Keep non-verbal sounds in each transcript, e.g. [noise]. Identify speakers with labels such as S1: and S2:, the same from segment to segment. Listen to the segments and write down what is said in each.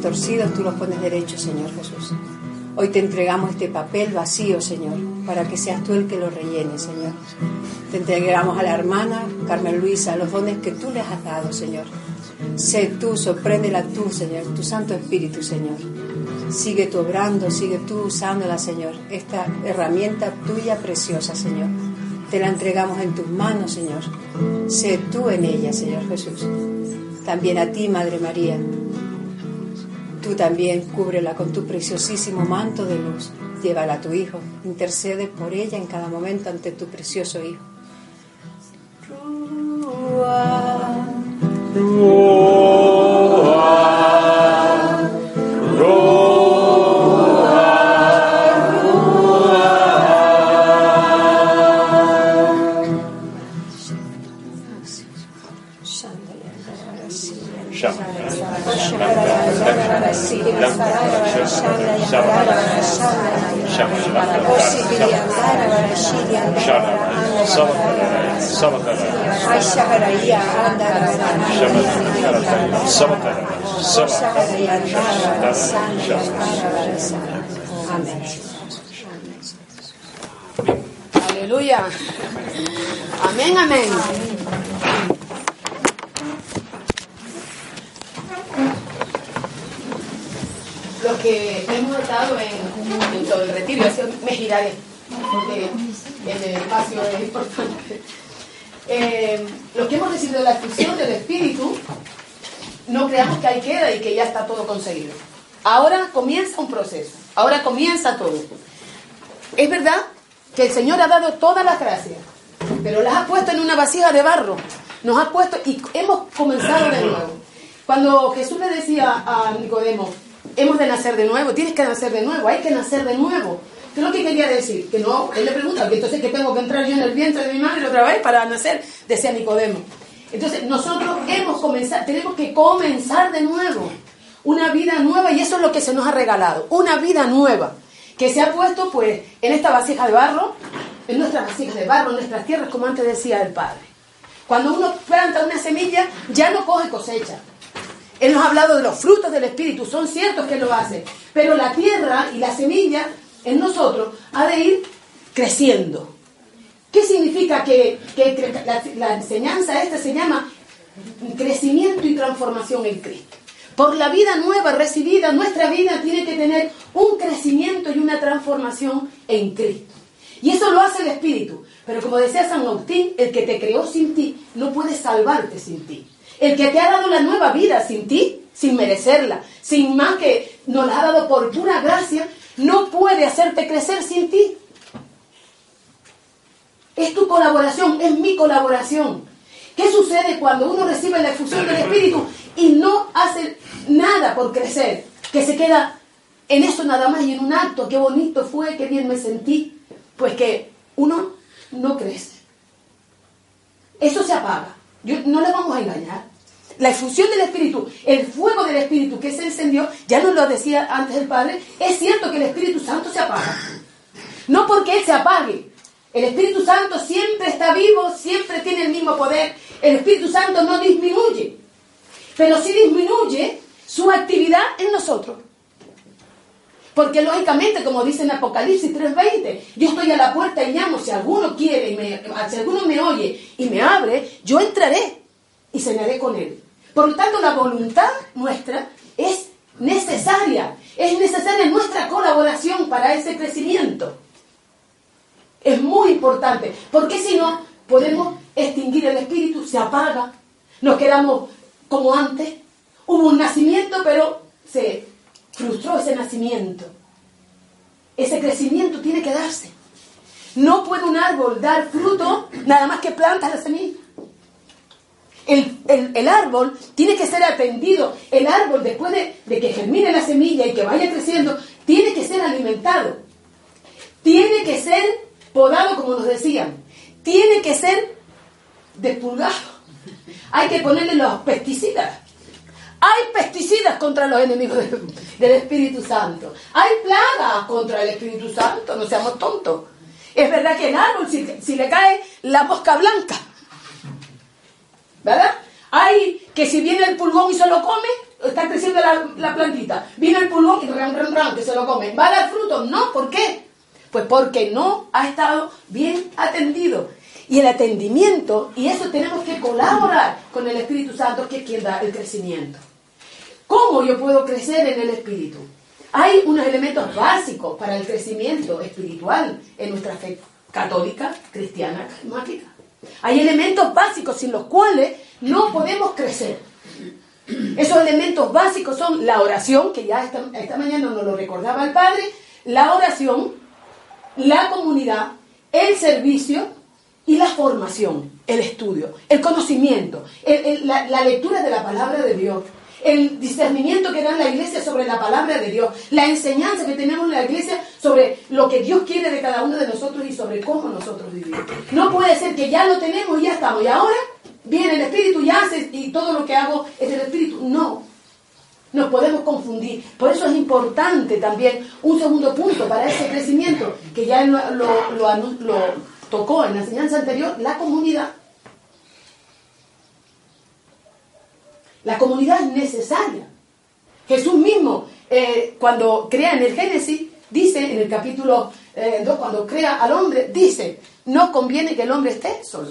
S1: Torcidos, tú los pones derechos, Señor Jesús. Hoy te entregamos este papel vacío, Señor, para que seas tú el que lo rellene, Señor. Te entregamos a la hermana Carmen Luisa los dones que tú les has dado, Señor. Sé tú, sorpréndela tú, Señor, tu Santo Espíritu, Señor. Sigue tú obrando, sigue tú usándola, Señor. Esta herramienta tuya preciosa, Señor. Te la entregamos en tus manos, Señor. Sé tú en ella, Señor Jesús. También a ti, Madre María. Tú también cúbrela con tu preciosísimo manto de luz. Llévala a tu Hijo. Intercede por ella en cada momento ante tu precioso Hijo.
S2: Aleluya. Amén, amén. Los que hemos estado en, en todo el retiro, me giraré, porque el espacio es importante. Eh, los que hemos recibido la fusión del Espíritu, no creamos que ahí queda y que ya está todo conseguido. Ahora comienza un proceso, ahora comienza todo. Es verdad que el Señor ha dado todas las gracias, pero las ha puesto en una vasija de barro. Nos ha puesto y hemos comenzado de nuevo. Cuando Jesús le decía a Nicodemo, hemos de nacer de nuevo, tienes que nacer de nuevo, hay que nacer de nuevo. ¿Qué es lo que quería decir? Que no, él le pregunta, que entonces que tengo que entrar yo en el vientre de mi madre otra vez para nacer, decía Nicodemo. Entonces nosotros hemos comenzado, tenemos que comenzar de nuevo, una vida nueva y eso es lo que se nos ha regalado, una vida nueva que se ha puesto pues en esta vasija de barro, en nuestras vasijas de barro, en nuestras tierras, como antes decía el Padre. Cuando uno planta una semilla, ya no coge cosecha. Él nos ha hablado de los frutos del Espíritu, son ciertos que lo hace, pero la tierra y la semilla en nosotros ha de ir creciendo. ¿Qué significa que, la, enseñanza esta se llama crecimiento y transformación en Cristo? Por la vida nueva recibida, nuestra vida tiene que tener un crecimiento y una transformación en Cristo. Y eso lo hace el Espíritu. Pero como decía San Agustín, el que te creó sin ti no puede salvarte sin ti. El que te ha dado la nueva vida sin ti, sin merecerla, sin más que nos la ha dado por pura gracia, no puede hacerte crecer sin ti. Es tu colaboración, es mi colaboración. ¿Qué sucede cuando uno recibe la efusión del Espíritu y no hace nada por crecer? Que se queda en eso nada más y en un acto, qué bonito fue, qué bien me sentí. Pues que uno no crece. Eso se apaga. no le vamos a engañar. La efusión del Espíritu, el fuego del Espíritu que se encendió, ya nos lo decía antes el Padre, es cierto que el Espíritu Santo se apaga. No porque Él se apague. El Espíritu Santo siempre está vivo, siempre tiene el mismo poder. El Espíritu Santo no disminuye. Pero sí disminuye su actividad en nosotros. Porque lógicamente, como dice en Apocalipsis 3:20, yo estoy a la puerta y llamo, si alguno quiere, me, si alguno me oye y me abre, yo entraré y cenaré con él. Por lo tanto, la voluntad nuestra es necesaria, es necesaria nuestra colaboración para ese crecimiento. Es muy importante, porque si no, podemos extinguir el espíritu, se apaga, nos quedamos como antes. Hubo un nacimiento, pero se frustró ese nacimiento. Ese crecimiento tiene que darse. No puede un árbol dar fruto nada más que plantas la semilla. El, árbol tiene que ser atendido. El árbol, después de, de, que germine la semilla y que vaya creciendo, tiene que ser alimentado. Tiene que ser podado, como nos decían. Tiene que ser despulgado. Hay que ponerle los pesticidas. Hay pesticidas contra los enemigos del, Espíritu Santo. Hay plagas contra el Espíritu Santo, no seamos tontos. Es verdad que el árbol, si, le cae la mosca blanca, ¿verdad? Hay que si viene el pulgón y se lo come, está creciendo la, plantita. Viene el pulgón y ram, ram, ram, que se lo come. ¿Va a dar fruto? No, ¿por qué? Pues porque no ha estado bien atendido. Y el atendimiento, y eso tenemos que colaborar con el Espíritu Santo, que es quien da el crecimiento. ¿Cómo yo puedo crecer en el Espíritu? Hay unos elementos básicos para el crecimiento espiritual en nuestra fe católica, cristiana, carismática. Hay elementos básicos sin los cuales no podemos crecer. Esos elementos básicos son la oración, que ya esta, esta mañana nos lo recordaba el Padre, la oración, la comunidad, el servicio y la formación, el estudio, el conocimiento, la, lectura de la palabra de Dios, el discernimiento que da la iglesia sobre la palabra de Dios, la enseñanza que tenemos en la iglesia sobre lo que Dios quiere de cada uno de nosotros y sobre cómo nosotros vivimos. No puede ser que ya lo tenemos y ya estamos, y ahora viene el Espíritu y hace y todo lo que hago es el Espíritu. No, nos podemos confundir. Por eso es importante también un segundo punto para ese crecimiento, que ya lo, tocó en la enseñanza anterior la comunidad. La comunidad es necesaria. Jesús mismo, eh, cuando crea en el Génesis, dice en el capítulo 2, eh, cuando crea al hombre, dice, no conviene que el hombre esté solo.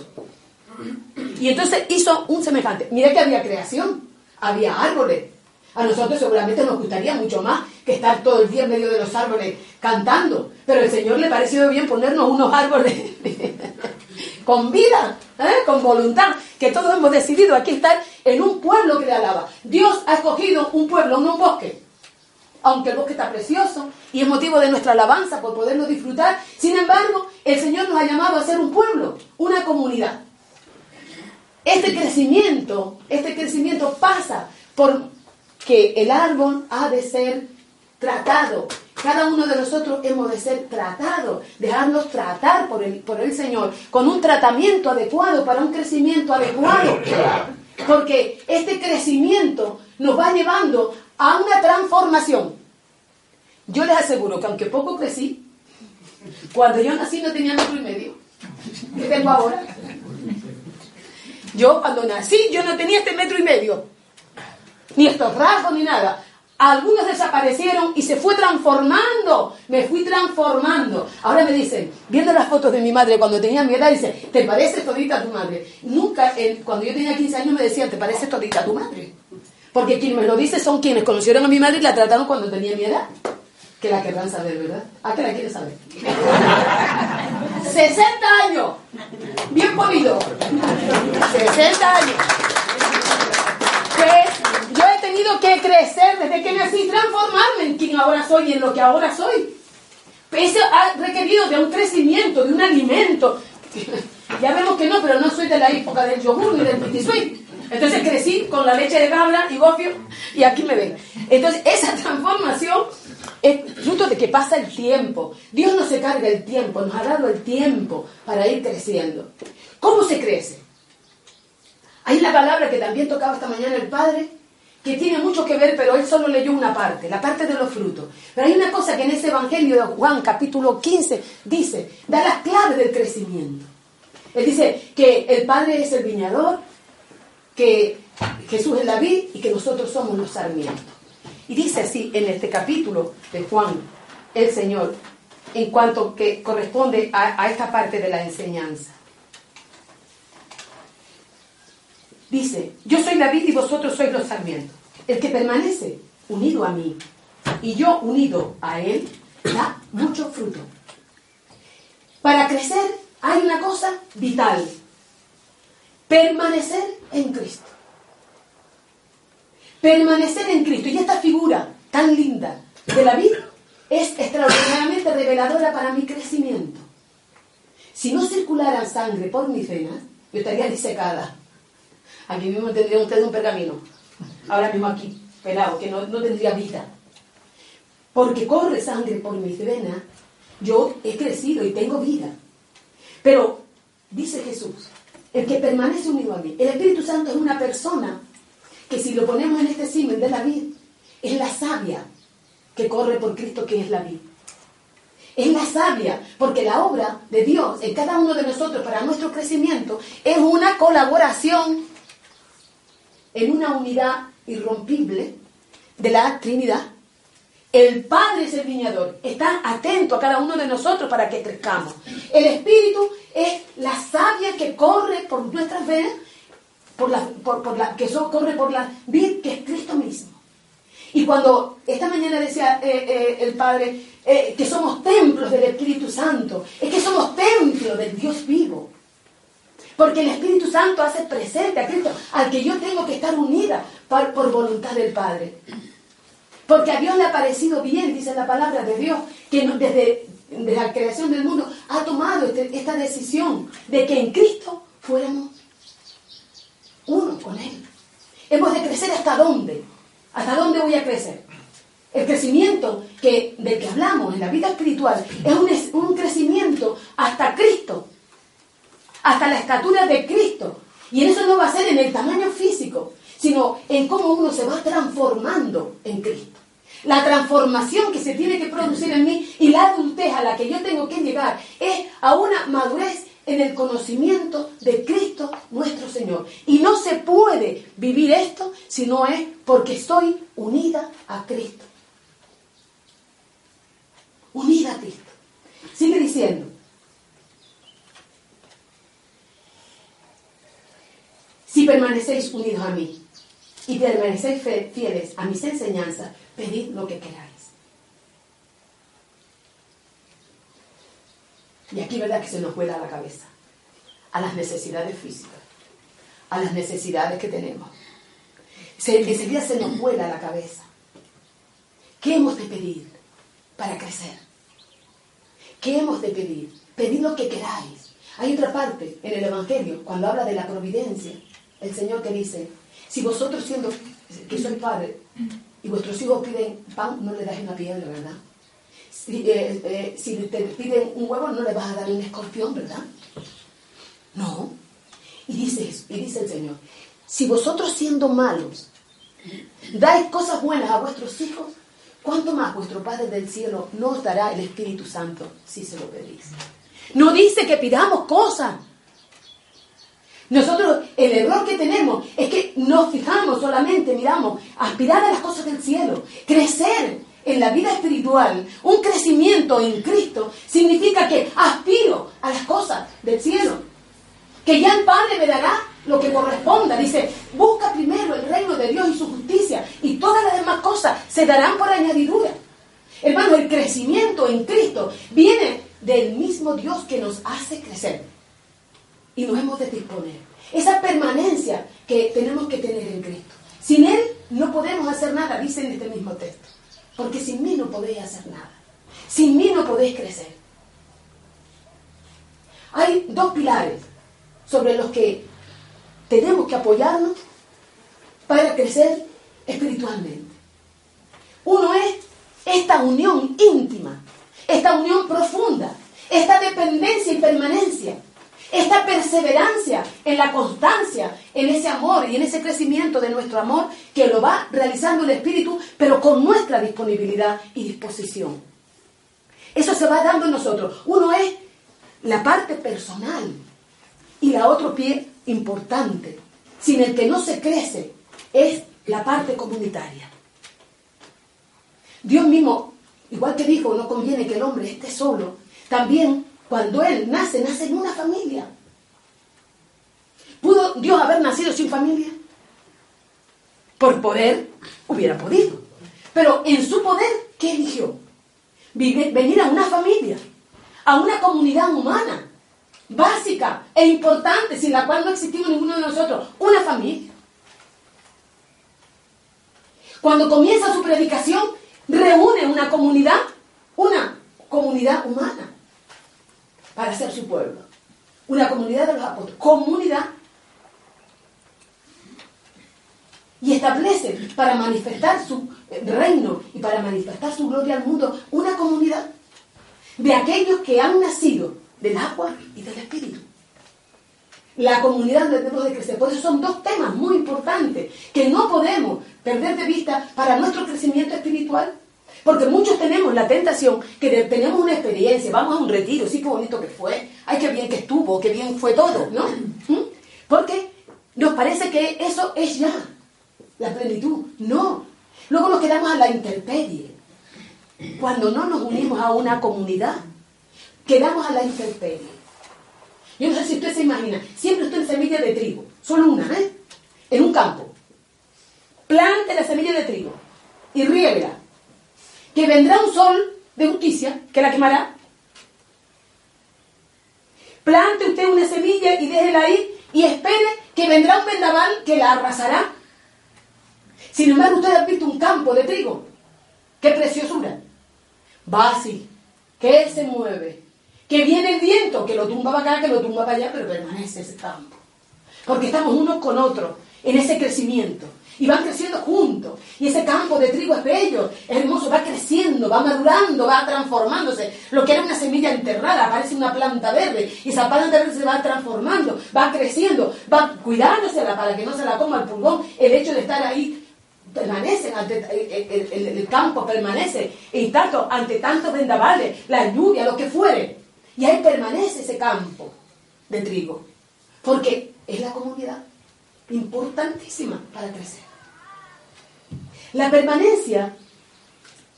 S2: Y entonces hizo un semejante. Mira que había creación, había árboles. A nosotros seguramente nos gustaría mucho más que estar todo el día en medio de los árboles cantando. Pero el Señor le pareció bien ponernos unos árboles [laughs] con vida, ¿eh? con voluntad, que todos hemos decidido aquí estar en un pueblo que le alaba. Dios ha escogido un pueblo, no un bosque. Aunque el bosque está precioso y es motivo de nuestra alabanza por poderlo disfrutar, sin embargo, el Señor nos ha llamado a ser un pueblo, una comunidad. Este crecimiento, este crecimiento pasa por que el árbol ha de ser tratado. Cada uno de nosotros hemos de ser tratados, dejarnos tratar por el, por el Señor, con un tratamiento adecuado, para un crecimiento adecuado. Porque este crecimiento nos va llevando a una transformación. Yo les aseguro que aunque poco crecí, cuando yo nací no tenía metro y medio. ¿Qué tengo ahora? Yo cuando nací yo no tenía este metro y medio. Ni estos rasgos ni nada. Algunos desaparecieron y se fue transformando. Me fui transformando. Ahora me dicen, viendo las fotos de mi madre cuando tenía mi edad, dice, ¿te parece todita tu madre? Nunca, cuando yo tenía 15 años me decían, ¿te parece todita tu madre? Porque quien me lo dice son quienes conocieron a mi madre y la trataron cuando tenía mi edad. Que la querrán saber, ¿verdad? ¿A qué la quieres saber? [laughs] 60 años. Bien podido. 60 años. Yo he tenido que crecer desde que nací, transformarme en quien ahora soy y en lo que ahora soy. Eso ha requerido de un crecimiento, de un alimento. [laughs] Ya vemos que no, pero no soy de la época del yogur ni del petit Entonces crecí con la leche de cabra y gofio y aquí me ven. Entonces esa transformación es fruto de que pasa el tiempo. Dios no se carga el tiempo, nos ha dado el tiempo para ir creciendo. ¿Cómo se crece? Hay la palabra que también tocaba esta mañana el Padre, que tiene mucho que ver, pero él solo leyó una parte, la parte de los frutos. Pero hay una cosa que en ese Evangelio de Juan, capítulo 15, dice, da las claves del crecimiento. Él dice que el Padre es el viñador, que Jesús es la vid y que nosotros somos los sarmientos. Y dice así en este capítulo de Juan, el Señor, en cuanto que corresponde a, a esta parte de la enseñanza. Dice, yo soy la vid y vosotros sois los sarmientos. El que permanece unido a mí y yo unido a él, da mucho fruto. Para crecer hay una cosa vital, permanecer en Cristo. Permanecer en Cristo. Y esta figura tan linda de la vida es extraordinariamente reveladora para mi crecimiento. Si no circulara sangre por mis venas, yo estaría disecada. Aquí mismo tendría usted un pergamino. Ahora mismo aquí, pelado, que no, no tendría vida. Porque corre sangre por mis venas, yo he crecido y tengo vida. Pero, dice Jesús, el que permanece unido a mí, el Espíritu Santo es una persona que si lo ponemos en este símil de la vida, es la sabia que corre por Cristo, que es la vida. Es la sabia, porque la obra de Dios en cada uno de nosotros para nuestro crecimiento es una colaboración en una unidad irrompible de la Trinidad. El Padre es el viñador, está atento a cada uno de nosotros para que crezcamos. El Espíritu es la savia que corre por nuestras venas por la, que corre por la vid que es Cristo mismo. Y cuando esta mañana decía eh, eh, el Padre eh, que somos templos del Espíritu Santo, es que somos templos del Dios vivo. Porque el Espíritu Santo hace presente a Cristo, al que yo tengo que estar unida por, voluntad del Padre. Porque a Dios le ha parecido bien, dice la palabra de Dios, que desde, la creación del mundo ha tomado este, esta decisión de que en Cristo fuéramos uno con Él. Hemos de crecer hasta dónde. ¿Hasta dónde voy a crecer? El crecimiento que, del que hablamos en la vida espiritual es un crecimiento hasta Cristo, hasta la estatura de Cristo. Y eso no va a ser en el tamaño físico, sino en cómo uno se va transformando en Cristo. La transformación que se tiene que producir en mí y la adultez a la que yo tengo que llegar es a una madurez en el conocimiento de Cristo nuestro Señor. Y no se puede vivir esto si no es porque estoy unida a Cristo. Unida a Cristo. Sigue diciendo. Permanecéis unidos a mí y permanecéis fieles a mis enseñanzas, pedid lo que queráis. Y aquí, ¿verdad? Que se nos vuela la cabeza. A las necesidades físicas, a las necesidades que tenemos. Se, enseguida se nos vuela la cabeza. ¿Qué hemos de pedir para crecer? ¿Qué hemos de pedir? Pedid lo que queráis. Hay otra parte en el Evangelio, cuando habla de la providencia, el Señor que dice, si vosotros siendo que soy padre y vuestros hijos piden pan, no le dais una piedra, ¿verdad? Si, eh, eh, si te piden un huevo, no le vas a dar un escorpión, ¿verdad? No. Y dice, y dice el Señor, si vosotros siendo malos dais cosas buenas a vuestros hijos, ¿cuánto más vuestro Padre del cielo no os dará el Espíritu Santo si se lo pedís? No dice que pidamos cosas. Nosotros, el error que tenemos es que nos fijamos solamente, miramos, aspirar a las cosas del cielo, crecer en la vida espiritual, un crecimiento en Cristo, significa que aspiro a las cosas del cielo, que ya el Padre me dará lo que corresponda. Dice, busca primero el reino de Dios y su justicia, y todas las demás cosas se darán por añadidura. Hermano, el crecimiento en Cristo viene del mismo Dios que nos hace crecer y nos hemos de disponer. Esa permanencia que tenemos que tener en Cristo. Sin Él no podemos hacer nada, dice en este mismo texto. Porque sin mí no podéis hacer nada. Sin mí no podéis crecer. Hay dos pilares sobre los que tenemos que apoyarnos para crecer espiritualmente. Uno es esta unión íntima, esta unión profunda, esta dependencia y permanencia esta perseverancia en la constancia, en ese amor y en ese crecimiento de nuestro amor que lo va realizando el Espíritu, pero con nuestra disponibilidad y disposición. Eso se va dando en nosotros. Uno es la parte personal y la otro pie importante, sin el que no se crece, es la parte comunitaria. Dios mismo, igual que dijo, no conviene que el hombre esté solo, también cuando él nace, nace en una familia. ¿Pudo Dios haber nacido sin familia? Por poder, hubiera podido. Pero en su poder, ¿qué eligió? Venir a una familia, a una comunidad humana, básica e importante, sin la cual no existimos ninguno de nosotros, una familia. Cuando comienza su predicación, reúne una comunidad, una comunidad humana para ser su pueblo. Una comunidad de los apóstoles. Comunidad. Y establece para manifestar su reino y para manifestar su gloria al mundo una comunidad de aquellos que han nacido del agua y del espíritu. La comunidad donde debemos de crecer. Por eso son dos temas muy importantes que no podemos perder de vista para nuestro crecimiento espiritual porque muchos tenemos la tentación que tenemos una experiencia, vamos a un retiro, sí, qué bonito que fue, ay, qué bien que estuvo, qué bien fue todo, ¿no? [clears throat] ¿Mm? Porque nos parece que eso es ya la plenitud. No. Luego nos quedamos a la intemperie. Cuando no nos unimos a una comunidad, quedamos a la intemperie. Yo no sé si usted se imagina, siempre estoy en semilla de trigo, solo una, ¿eh? En un campo. Plante la semilla de trigo y riega que vendrá un sol de justicia que la quemará. Plante usted una semilla y déjela ahí y espere que vendrá un vendaval que la arrasará. Sin embargo, usted ha visto un campo de trigo. ¡Qué preciosura! Así, que él se mueve, que viene el viento, que lo tumba para acá, que lo tumba para allá, pero permanece ese campo. Porque estamos unos con otros en ese crecimiento y van creciendo juntos. Y ese campo de trigo es bello, es hermoso, va creciendo, va madurando, va transformándose. Lo que era una semilla enterrada parece una planta verde y esa planta verde se va transformando, va creciendo, va cuidándose para que no se la coma el pulgón. El hecho de estar ahí permanece, ante, el, campo permanece y tanto, ante tantos vendavales, la lluvia, lo que fuere. Y ahí permanece ese campo de trigo, porque es la comunidad importantísima para crecer. La permanencia,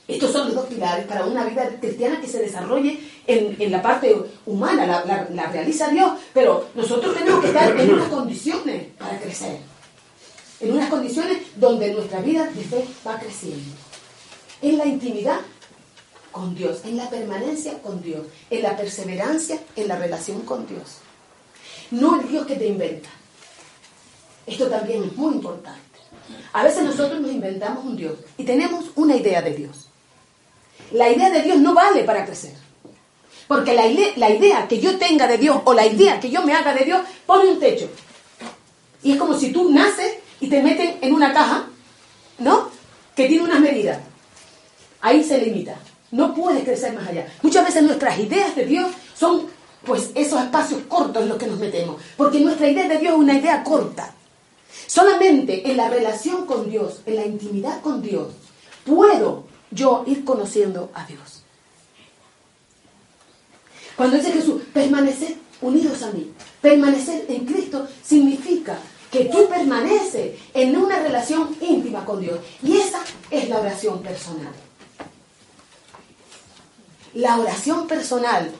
S2: estos son los dos pilares para una vida cristiana que se desarrolle en, la parte humana, la, realiza Dios, pero nosotros tenemos que estar en unas condiciones para crecer, en unas condiciones donde nuestra vida de fe va creciendo, en la intimidad con Dios, en la permanencia con Dios, en la perseverancia en la relación con Dios. No el Dios que te inventa. Esto también es muy importante. A veces nosotros nos inventamos un Dios y tenemos una idea de Dios. La idea de Dios no vale para crecer. Porque la, idea que yo tenga de Dios o la idea que yo me haga de Dios pone un techo. Y es como si tú naces y te meten en una caja, ¿no? Que tiene unas medidas. Ahí se limita. No puedes crecer más allá. Muchas veces nuestras ideas de Dios son pues esos espacios cortos en los que nos metemos. Porque nuestra idea de Dios es una idea corta. Solamente en la relación con Dios, en la intimidad con Dios, puedo yo ir conociendo a Dios. Cuando dice Jesús, permaneced unidos a mí, Permanecer en Cristo significa que tú permaneces en una relación íntima con Dios. Y esa es la oración personal. La oración personal.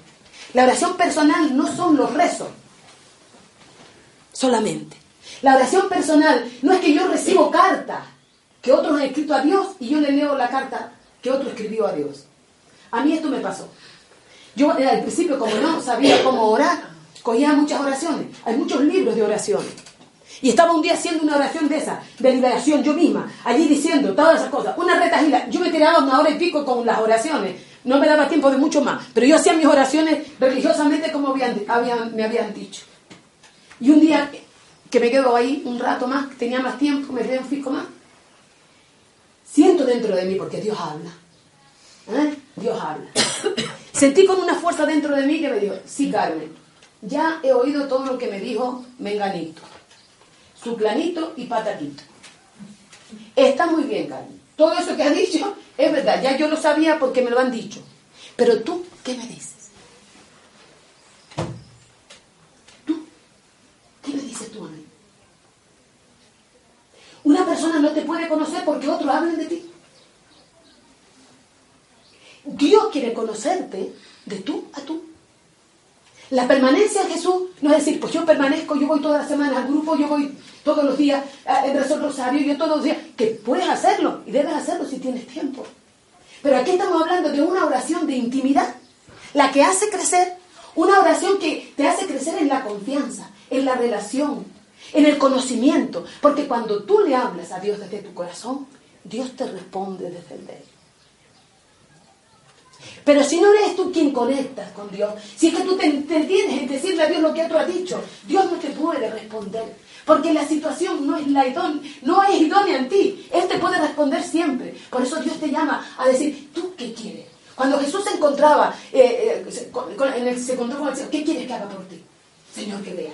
S2: La oración personal no son los rezos solamente. La oración personal no es que yo recibo carta que otros han escrito a Dios y yo le leo la carta que otro escribió a Dios. A mí esto me pasó. Yo al principio, como no sabía cómo orar, cogía muchas oraciones. Hay muchos libros de oraciones. Y estaba un día haciendo una oración de esa, de liberación yo misma, allí diciendo todas esas cosas. Una retajila. Yo me tiraba una hora y pico con las oraciones. No me daba tiempo de mucho más. Pero yo hacía mis oraciones religiosamente como me habían dicho. Y un día que me quedo ahí un rato más, tenía más tiempo, me fisco más, siento dentro de mí, porque Dios habla. ¿eh? Dios habla. [coughs] Sentí con una fuerza dentro de mí que me dijo, sí, Carmen, ya he oído todo lo que me dijo Menganito, su planito y patatito. Está muy bien, Carmen. Todo eso que has dicho es verdad, ya yo lo sabía porque me lo han dicho. Pero tú, ¿qué me dices? ¿Qué me dices tú a mí? Una persona no te puede conocer porque otros hablan de ti. Dios quiere conocerte de tú a tú. La permanencia en Jesús no es decir, pues yo permanezco, yo voy todas las semanas al grupo, yo voy todos los días en el rosario, yo todos los días, que puedes hacerlo y debes hacerlo si tienes tiempo. Pero aquí estamos hablando de una oración de intimidad, la que hace crecer, una oración que te hace crecer en la confianza, en la relación, en el conocimiento. Porque cuando tú le hablas a Dios desde tu corazón, Dios te responde desde el de. Pero si no eres tú quien conectas con Dios, si es que tú te, entiendes en decirle a Dios lo que otro ha dicho, Dios no te puede responder. Porque la situación no es, la no es idónea en ti. Él te puede responder siempre. Por eso Dios te llama a decir, ¿tú qué quieres? Cuando Jesús se encontraba, eh, eh, se, encontró con el Señor, ¿qué quieres que haga por ti? Señor, que vea.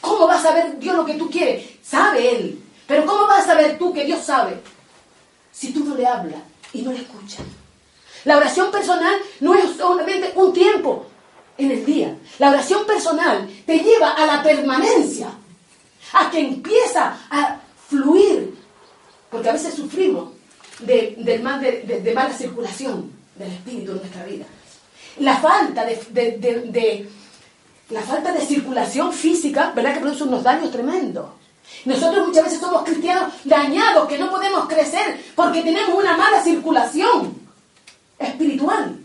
S2: ¿Cómo va a saber Dios lo que tú quieres? Sabe Él. Pero ¿cómo vas a saber tú que Dios sabe? Si tú no le hablas y no le escuchas. La oración personal no es solamente un tiempo en el día. La oración personal te lleva a la permanencia, a que empieza a fluir. Porque a veces sufrimos de, mal, de, mala circulación del espíritu en nuestra vida. La falta de la falta de circulación física, ¿verdad? Que produce unos daños tremendos. Nosotros muchas veces somos cristianos dañados, que no podemos crecer porque tenemos una mala circulación espiritual.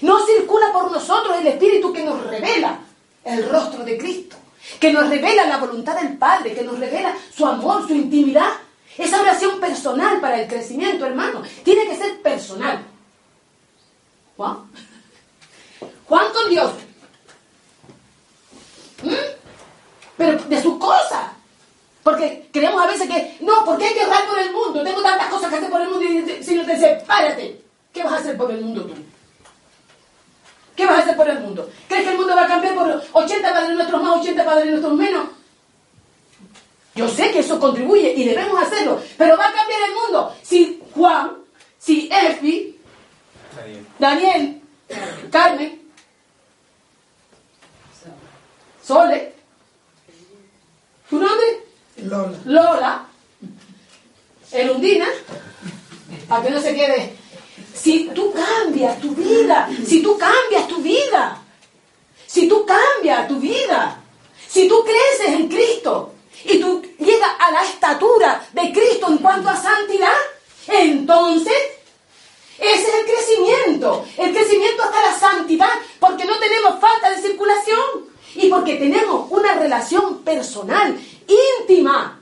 S2: No circula por nosotros el Espíritu que nos revela el rostro de Cristo, que nos revela la voluntad del Padre, que nos revela su amor, su intimidad. Esa oración personal para el crecimiento, hermano, tiene que ser personal. Juan. Juan con Dios ¿Mm? Pero de sus cosas. Porque creemos a veces que, no, porque hay que orar por el mundo. Tengo tantas cosas que hacer por el mundo. Y el Señor te dice, párate. ¿Qué vas a hacer por el mundo tú? ¿Qué vas a hacer por el mundo? ¿Crees que el mundo va a cambiar por 80 padres nuestros más, 80 padres nuestros menos? Yo sé que eso contribuye y debemos hacerlo, pero va a cambiar el mundo si Juan, si Efi, Daniel Carmen, Sole. ¿Tu nombre?
S3: Lola.
S2: Lola. Elundina. Para que no se quede. Si tú cambias tu vida, si tú cambias tu vida, si tú cambias tu vida, si tú creces en Cristo y tú llegas a la estatura de Cristo en cuanto a santidad, entonces ese es el crecimiento, el crecimiento hasta la santidad, porque no tenemos falta de circulación y porque tenemos una relación personal, íntima.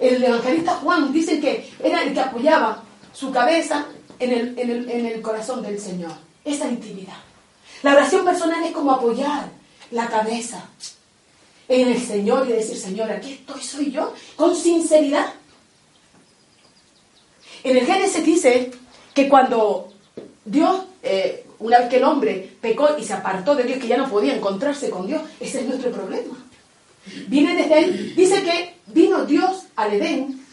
S2: El evangelista Juan dice que era el que apoyaba su cabeza en el, en el corazón del Señor. Esa intimidad. La oración personal es como apoyar la cabeza en el Señor y decir, Señor, aquí estoy, soy yo, con sinceridad. En el Génesis dice que cuando Dios eh, una vez que el hombre pecó y se apartó de Dios, que ya no podía encontrarse con Dios, ese es nuestro problema. Viene desde él, dice que vino Dios al Edén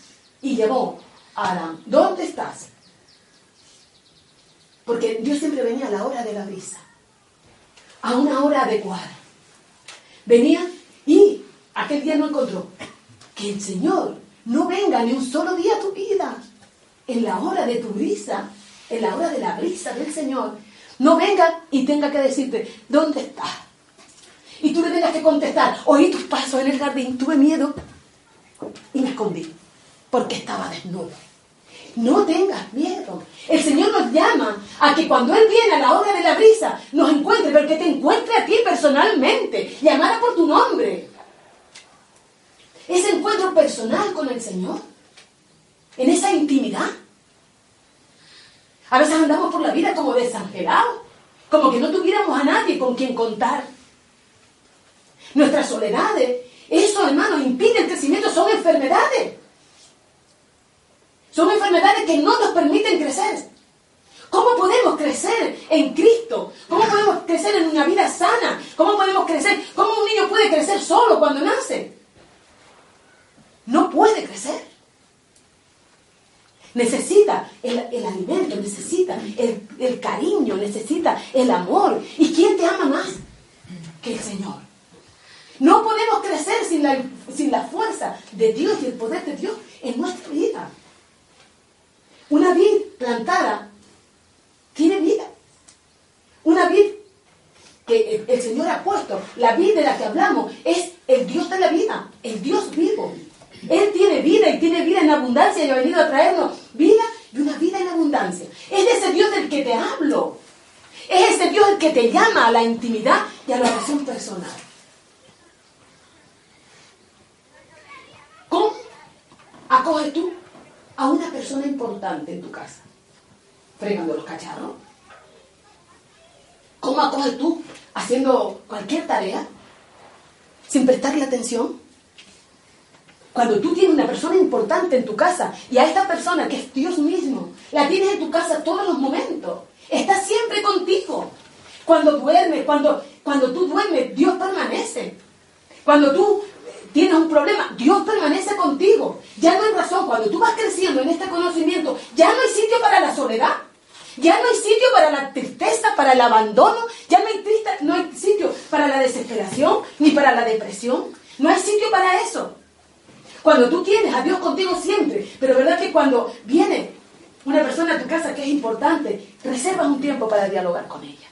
S2: y llevó a Adán. ¿Dónde estás? Porque Dios siempre venía a la hora de la brisa, a una hora adecuada. Venía y aquel día no encontró que el Señor no venga ni un solo día a tu vida. En la hora de tu brisa, en la hora de la brisa del Señor, no venga y tenga que decirte, ¿dónde estás? Y tú le tengas que contestar, oí tus pasos en el jardín, tuve miedo y me escondí, porque estaba desnudo. No tengas miedo. El Señor nos llama a que cuando Él viene a la hora de la brisa, nos encuentre, pero que te encuentre a ti personalmente, llamada por tu nombre. Ese encuentro personal con el Señor, en esa intimidad. A veces andamos por la vida como desangelados, como que no tuviéramos a nadie con quien contar. Nuestras soledades, eso hermanos impide el crecimiento, son enfermedades. Son enfermedades que no nos permiten crecer. ¿Cómo podemos crecer en Cristo? ¿Cómo podemos crecer en una vida sana? ¿Cómo podemos crecer? ¿Cómo un niño puede crecer solo cuando nace? No puede crecer. Necesita el, alimento, necesita el, el cariño, necesita el amor. ¿Y quién te ama más que el Señor? No podemos crecer sin la, sin la fuerza de Dios y el poder de Dios en nuestra vida. Una vid plantada tiene vida. Una vid que el Señor ha puesto, la vid de la que hablamos, es el Dios de la vida, el Dios vivo. Él tiene vida y tiene vida en abundancia y ha venido a traernos vida y una vida en abundancia. Es ese Dios del que te hablo. Es ese Dios el que te llama a la intimidad y a la oración personal. ¿Cómo acoges tú a una persona importante en tu casa? Fregando los cacharros. ¿Cómo acoges tú haciendo cualquier tarea sin prestarle atención? Cuando tú tienes una persona importante en tu casa y a esta persona que es Dios mismo, la tienes en tu casa todos los momentos, está siempre contigo. Cuando duermes, cuando, cuando tú duermes, Dios permanece. Cuando tú tienes un problema, Dios permanece contigo. Ya no hay razón. Cuando tú vas creciendo en este conocimiento, ya no hay sitio para la soledad. Ya no hay sitio para la tristeza, para el abandono. Ya no hay, no hay sitio para la desesperación ni para la depresión. No hay sitio para eso. Cuando tú tienes a Dios contigo siempre, pero verdad que cuando viene una persona a tu casa que es importante, reservas un tiempo para dialogar con ella.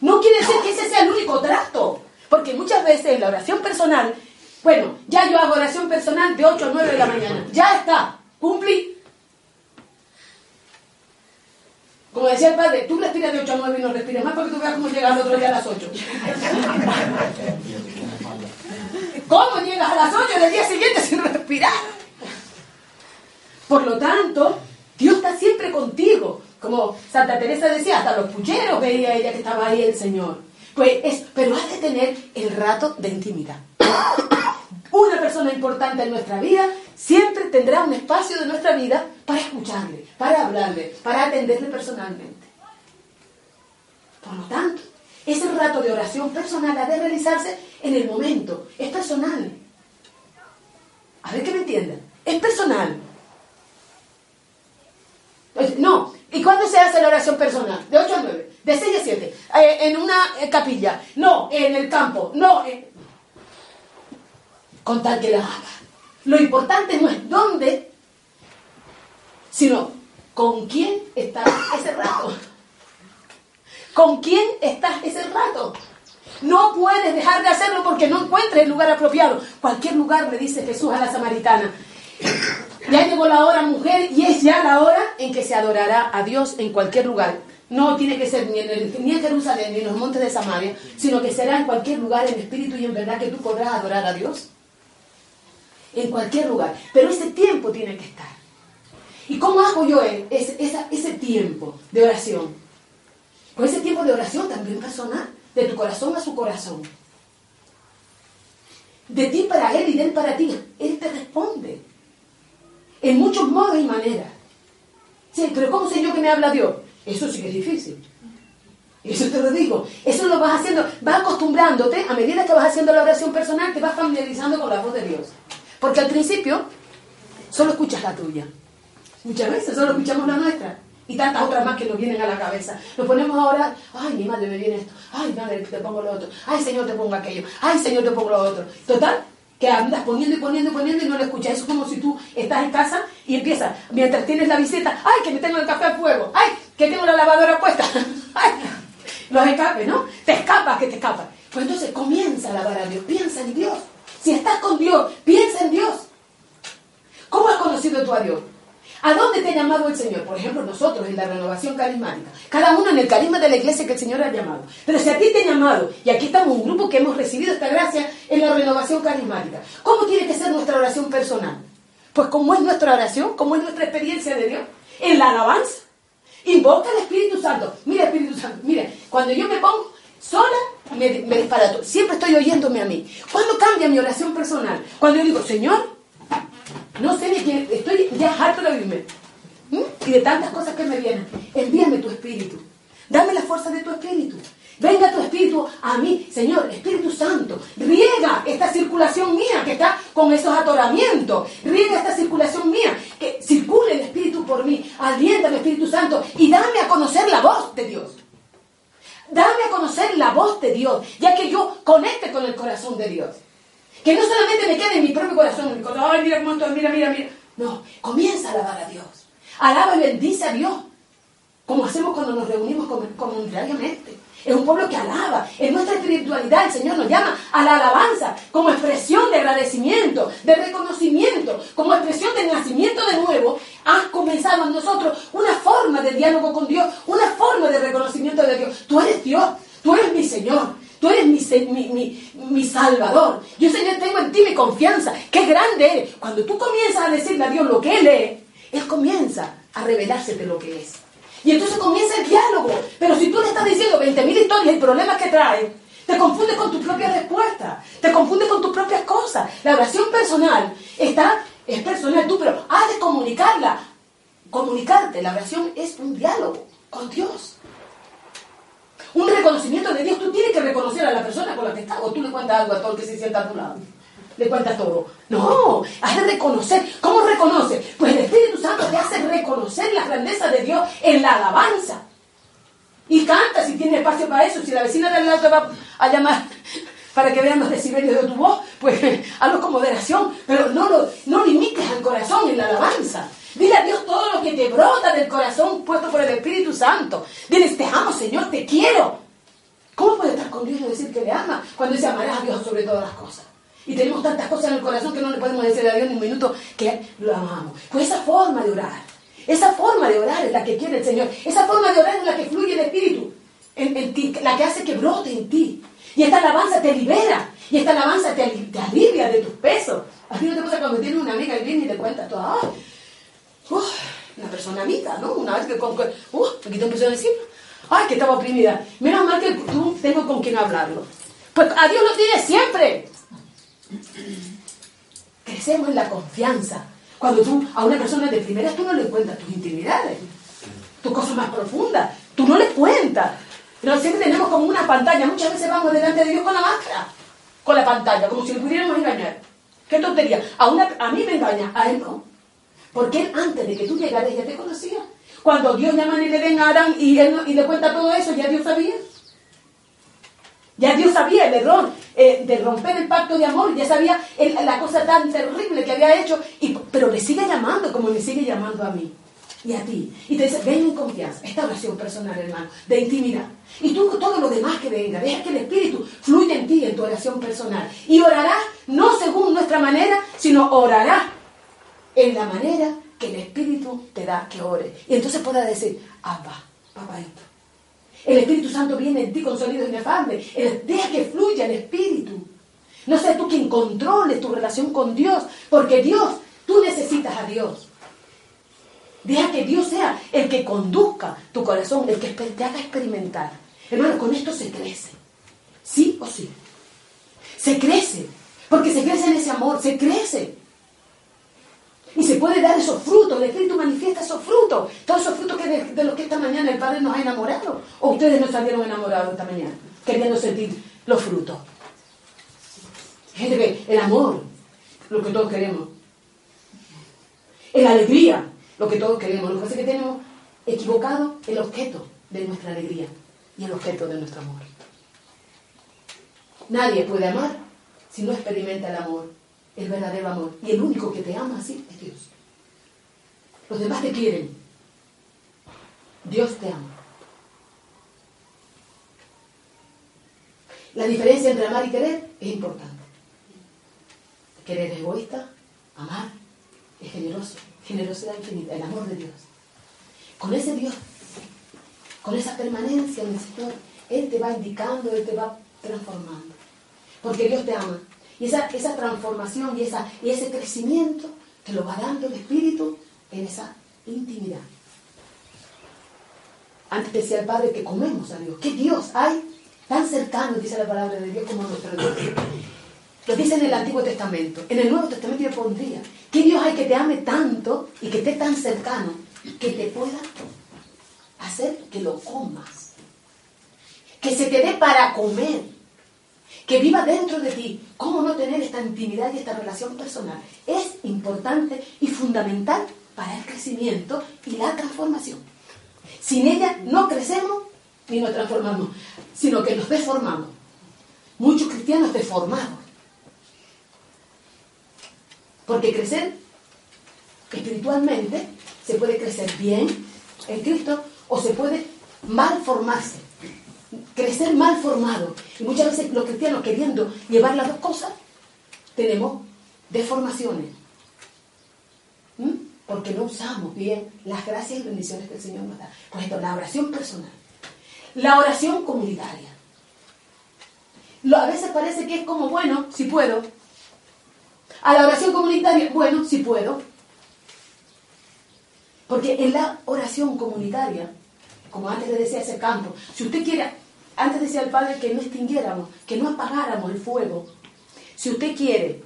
S2: No quiere decir que ese sea el único trato, porque muchas veces en la oración personal, bueno, ya yo hago oración personal de 8 a 9 de la mañana, ya está, cumplí. Como decía el padre, tú respiras de 8 a 9 y no respiras más porque tú veas cómo llega el otro día a las 8. ¿Cómo llegas a las 8 del día siguiente sin respirar? Por lo tanto, Dios está siempre contigo. Como Santa Teresa decía, hasta los pucheros veía ella que estaba ahí el Señor. Pues es, pero has de tener el rato de intimidad. Una persona importante en nuestra vida siempre tendrá un espacio de nuestra vida para escucharle, para hablarle, para atenderle personalmente. Por lo tanto, ese rato de oración personal ha de realizarse en el momento. Es personal. A ver que me entiendan. Es personal. Pues, no. ¿Y cuándo se hace la oración personal? De 8 a 9. De 6 a 7. Eh, en una eh, capilla. No, en el campo. No. Con tal que la haga. Lo importante no es dónde, sino con quién está ese rato. ¿Con quién estás ese rato? No puedes dejar de hacerlo porque no encuentres el lugar apropiado. Cualquier lugar, le dice Jesús a la samaritana. Ya llegó la hora, mujer, y es ya la hora en que se adorará a Dios en cualquier lugar. No tiene que ser ni en, Jerusalén ni en los montes de Samaria, sino que será en cualquier lugar en espíritu y en verdad que tú podrás adorar a Dios. En cualquier lugar. Pero ese tiempo tiene que estar. ¿Y cómo hago yo ese, ese tiempo de oración? Con ese tiempo de oración también personal, de tu corazón a su corazón. De ti para Él y de Él para ti. Él te responde. En muchos modos y maneras. Sí, pero ¿cómo sé yo que me habla Dios? Eso sí que es difícil. Eso te lo digo. Eso lo vas haciendo, vas acostumbrándote, a medida que vas haciendo la oración personal, te vas familiarizando con la voz de Dios. Porque al principio solo escuchas la tuya. Muchas veces solo escuchamos la nuestra. Y tantas otras más que nos vienen a la cabeza. Nos ponemos ahora, ay, mi madre me viene esto, ay, madre, te pongo lo otro, ay, Señor, te pongo aquello, ay, Señor, te pongo lo otro. Total, que andas poniendo y poniendo y poniendo y no lo escuchas. Eso es como si tú estás en casa y empiezas, mientras tienes la visita, ay, que me tengo el café a fuego, ay, que tengo la lavadora puesta, [laughs] ay, los escapes, ¿no? Te escapas, que te escapas. Pues entonces comienza a alabar a Dios, piensa en Dios. Si estás con Dios, piensa en Dios. ¿Cómo has conocido tú a Dios? ¿A dónde te ha llamado el Señor? Por ejemplo, nosotros en la renovación carismática. Cada uno en el carisma de la iglesia que el Señor ha llamado. Pero si a ti te ha llamado, y aquí estamos un grupo que hemos recibido esta gracia en la renovación carismática, ¿cómo tiene que ser nuestra oración personal? Pues como es nuestra oración, como es nuestra experiencia de Dios, en la alabanza. Invoca al Espíritu Santo. Mira, Espíritu Santo, mira, cuando yo me pongo sola, me, me disparato. Siempre estoy oyéndome a mí. ¿Cuándo cambia mi oración personal? Cuando yo digo, Señor, no sé de quién, estoy ya harto de oírme. Y de tantas cosas que me vienen. Envíame tu espíritu. Dame la fuerza de tu espíritu. Venga tu espíritu a mí, Señor, Espíritu Santo. Riega esta circulación mía que está con esos atoramientos. Riega esta circulación mía. Que circule el espíritu por mí. Aliéntame, Espíritu Santo. Y dame a conocer la voz de Dios. Dame a conocer la voz de Dios. Ya que yo conecte con el corazón de Dios. Que no solamente me quede en mi propio corazón, mi corazón, mira cómo estoy, mira, mira, mira. No, comienza a alabar a Dios. Alaba y bendice a Dios. Como hacemos cuando nos reunimos comunitariamente. Es un pueblo que alaba. En nuestra espiritualidad el Señor nos llama a la alabanza como expresión de agradecimiento, de reconocimiento, como expresión de nacimiento de nuevo. Has comenzado en nosotros una forma de diálogo con Dios, una forma de reconocimiento de Dios. Tú eres Dios, tú eres mi Señor. Tú eres mi, mi, salvador. Yo, Señor, tengo en ti mi confianza. Qué grande eres. Cuando tú comienzas a decirle a Dios lo que Él es, Él comienza a revelársete lo que es. Y entonces comienza el diálogo. Pero si tú le estás diciendo 20.000 historias y problemas que trae, te confunde con tu propia respuesta. Te confunde con tus propias cosas. La oración personal está, es personal tú, pero has de comunicarla. Comunicarte. La oración es un diálogo con Dios un reconocimiento de Dios. Tú tienes que reconocer a la persona con la que estás, o tú le cuentas algo a todo el que se sienta a tu lado. Le cuentas todo. No, has de reconocer. ¿Cómo reconoce? Pues el Espíritu Santo te hace reconocer la grandeza de Dios en la alabanza. Y canta si tiene espacio para eso. Si la vecina de al lado te va a llamar para que vean los decibelios de tu voz, pues [laughs] hazlo con moderación. Pero no, lo, no limites al corazón en la alabanza. Dile a Dios todo lo que te brota del corazón puesto por el Espíritu Santo. Dile, te amo, Señor, te quiero. ¿Cómo puede estar con Dios y decir que le ama cuando dice amarás a Dios sobre todas las cosas? Y tenemos tantas cosas en el corazón que no le podemos decir a Dios ni un minuto que lo amamos. Pues esa forma de orar, esa forma de orar es la que quiere el Señor. Esa forma de orar es la que fluye el Espíritu en, ti, la que hace que brote en ti. Y esta alabanza te libera. Y esta alabanza te, alivia de tus pesos. A ti no te pasa cuando tienes una amiga y viene y te cuenta todo una persona amiga, ¿no? Una vez que con que, uh, aquí te empezó a decir, ay, que estaba oprimida. Menos mal que tú tengo con quien hablarlo. Pues a Dios lo tiene siempre. Crecemos en la confianza. Cuando tú a una persona de primera tú no le cuentas tus intimidades, tus cosas más profundas, tú no le cuentas. Pero siempre tenemos como una pantalla. Muchas veces vamos delante de Dios con la máscara, con la pantalla, como si le pudiéramos engañar. Qué tontería. A, una, a mí me engaña, a él no. Porque él antes de que tú llegaras ya te conocía. Cuando Dios llama y le den a Adán y, y le cuenta todo eso, ya Dios sabía. Ya Dios sabía el error eh, de romper el pacto de amor, ya sabía la cosa tan terrible que había hecho, pero le sigue llamando como me sigue llamando a mí y a ti. Y te dice, ven en confianza, esta oración personal, hermano, de intimidad. Y tú todo lo demás que venga, deja que el Espíritu fluya en ti en tu oración personal. Y orarás no según nuestra manera, sino orarás en la manera que el Espíritu te da que ore. Y entonces puedas decir, Abba, papaito. El Espíritu Santo viene en ti con sonidos inefables. Deja que fluya el Espíritu. No seas tú quien controle tu relación con Dios, porque Dios, tú necesitas a Dios. Deja que Dios sea el que conduzca tu corazón, el que te haga experimentar. Hermano, con esto se crece. ¿Sí o sí? Se crece. Porque se crece en ese amor, se crece. Y se puede dar esos frutos, el Espíritu manifiesta esos frutos, todos esos frutos que de, los que esta mañana el Padre nos ha enamorado. ¿O ustedes no salieron enamorados esta mañana, queriendo sentir los frutos? Gente el amor, lo que todos queremos. La alegría, lo que todos queremos. Lo que pasa es que tenemos equivocado el objeto de nuestra alegría y el objeto de nuestro amor. Nadie puede amar si no experimenta el amor, el verdadero amor. Y el único que te ama así es Dios. Los demás te quieren. Dios te ama. La diferencia entre amar y querer es importante. Querer es egoísta, amar es generoso, generosidad infinita, el amor de Dios. Con ese Dios, con esa permanencia en el Señor, Él te va indicando, Él te va transformando. Porque Dios te ama. Y esa, esa transformación y, esa, y ese crecimiento te lo va dando el Espíritu en esa intimidad. Antes decía el Padre que comemos a Dios. ¿Qué Dios hay tan cercano, dice la palabra de Dios, como nuestro Dios? Lo dice en el Antiguo Testamento. En el Nuevo Testamento yo pondría, ¿qué Dios hay que te ame tanto y que esté tan cercano que te pueda hacer que lo comas? Que se te dé para comer. Que viva dentro de ti. ¿Cómo no tener esta intimidad y esta relación personal? Es importante y fundamental para el crecimiento y la transformación. Sin ella no crecemos ni nos transformamos, sino que nos deformamos. Muchos cristianos deformados. Porque crecer espiritualmente se puede crecer bien en Cristo o se puede mal formarse. Crecer mal formado. Y muchas veces los cristianos queriendo llevar las dos cosas, tenemos deformaciones. ¿Mm? Porque no usamos bien las gracias y bendiciones que el Señor nos da. Por ejemplo, la oración personal. La oración comunitaria. a veces parece que es como, bueno, si puedo. A la oración comunitaria, bueno, si puedo. Porque en la oración comunitaria, como antes le decía ese campo, si usted quiere, antes decía el Padre que no extinguiéramos, que no apagáramos el fuego. Si usted quiere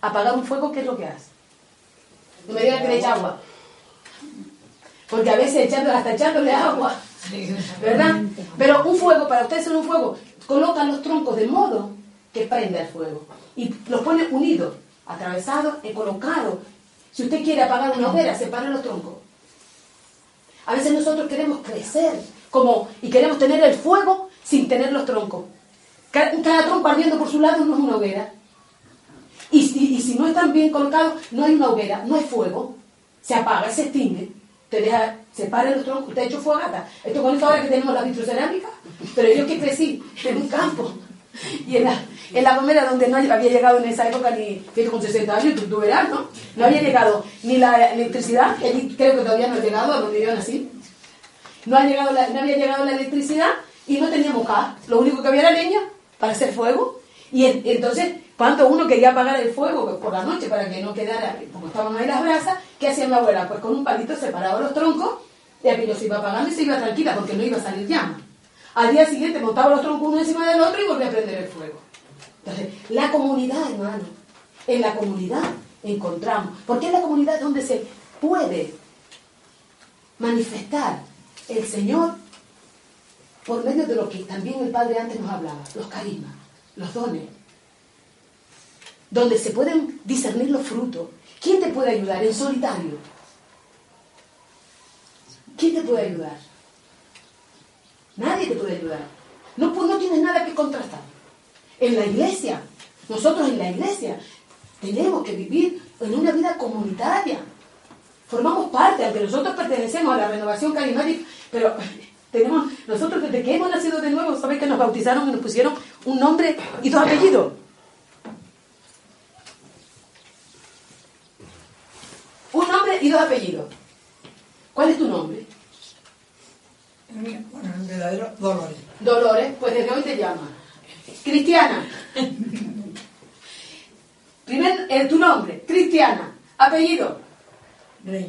S2: apagar un fuego, ¿qué es lo que hace? No me diga que le echa agua. Porque a veces echando, hasta echándole agua, ¿verdad? Pero un fuego, para usted ser un fuego, colocan los troncos de modo que prenda el fuego. Y los pone unidos, atravesados y colocados. Si usted quiere apagar una hoguera, separa los troncos. A veces nosotros queremos crecer como, y queremos tener el fuego sin tener los troncos. Cada, tronco ardiendo por su lado no es una hoguera. Y si, no están bien colocados, no hay una hoguera, no hay fuego. Se apaga, se extingue te deja, separa los troncos, te ha hecho fogata. Esto con esta hora que tenemos la vitrocerámica, pero yo que crecí en un campo [laughs] y en la, en la donde no había llegado en esa época ni, que con 60 años, tú, verás, ¿no? No había llegado ni la electricidad, creo que todavía no ha llegado a donde yo nací, no, ha llegado no había llegado la electricidad y no teníamos gas, lo único que había era leña para hacer fuego. Y entonces cuando uno quería apagar el fuego por la noche para que no quedara, como estaban ahí las brasas, ¿qué hacía mi abuela? Pues con un palito separaba los troncos y aquello se iba apagando y se iba tranquila porque no iba a salir llama. Al día siguiente montaba los troncos uno encima del otro y volvía a prender el fuego. Entonces, la comunidad, hermano, en la comunidad encontramos, porque es la comunidad donde se puede manifestar el Señor por medio de lo que también el Padre antes nos hablaba, los carismas, los dones, donde se pueden discernir los frutos. ¿Quién te puede ayudar en solitario? ¿Quién te puede ayudar? Nadie te puede ayudar. No, pues no tienes nada que contrastar. En la iglesia, nosotros en la iglesia, tenemos que vivir en una vida comunitaria. Formamos parte, aunque nosotros pertenecemos a la renovación carismática, pero [laughs] tenemos, nosotros desde que hemos nacido de nuevo, ¿sabéis que nos bautizaron y nos pusieron un nombre y dos apellidos? Un nombre y dos apellidos. ¿Cuál es tu nombre?
S4: Bueno, el verdadero Dolores.
S2: Dolores, pues desde hoy te llama. Cristiana. Primer, eh, tu nombre, Cristiana. Apellido.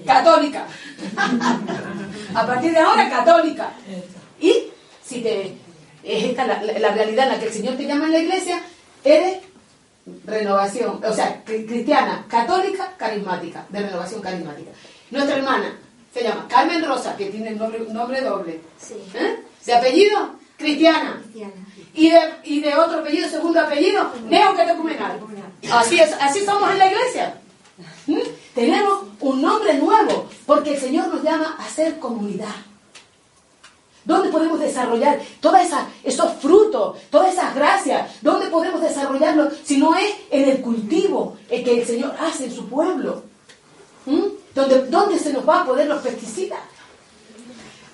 S2: Católica. A partir de ahora, católica. Y si te es esta la, la, realidad en la que el Señor te llama en la iglesia, eres renovación, o sea, cristiana, católica, carismática, de renovación carismática. Nuestra hermana se llama Carmen Rosa, que tiene nombre, nombre doble. ¿Eh? ¿De apellido? Cristiana. ¿Y de, y de otro apellido, segundo apellido, neocatecumenal. Así, es, así somos en la iglesia. ¿Mm? Tenemos un nombre nuevo, porque el Señor nos llama a hacer comunidad. ¿Dónde podemos desarrollar todos esos frutos, todas esas gracias? ¿Dónde podemos desarrollarlo si no es en el cultivo que el Señor hace en su pueblo? ¿Mm? ¿Dónde, se nos va a poner los pesticidas?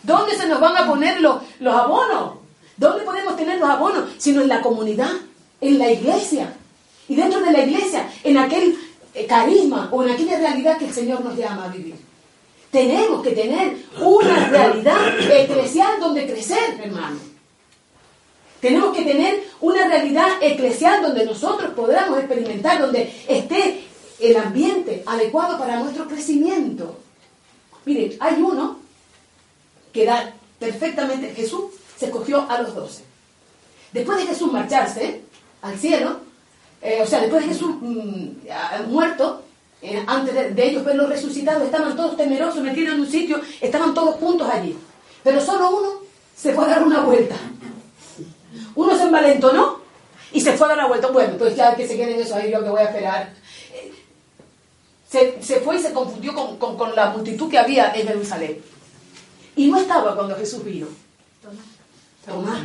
S2: ¿Dónde se nos van a poner los, los abonos? ¿Dónde podemos tener los abonos? Sino en la comunidad, en la iglesia. Y dentro de la iglesia, en aquel eh, carisma o en aquella realidad que el Señor nos llama a vivir. Tenemos que tener una realidad eclesial donde crecer, hermano. Tenemos que tener una realidad eclesial donde nosotros podamos experimentar, donde esté el ambiente adecuado para nuestro crecimiento. Miren, hay uno que da perfectamente, Jesús se cogió a los doce. Después de Jesús marcharse al cielo, eh, o sea, después de Jesús mm, muerto, eh, antes de, ellos verlo resucitado, estaban todos temerosos, metidos en un sitio, estaban todos juntos allí. Pero solo uno se fue a dar una vuelta. Uno se envalentonó y se fue a dar una vuelta. Bueno, pues ya que se queden eso ahí, yo que voy a esperar. Se, fue y se confundió con, la multitud que había en Jerusalén. Y no estaba cuando Jesús vino. Tomás.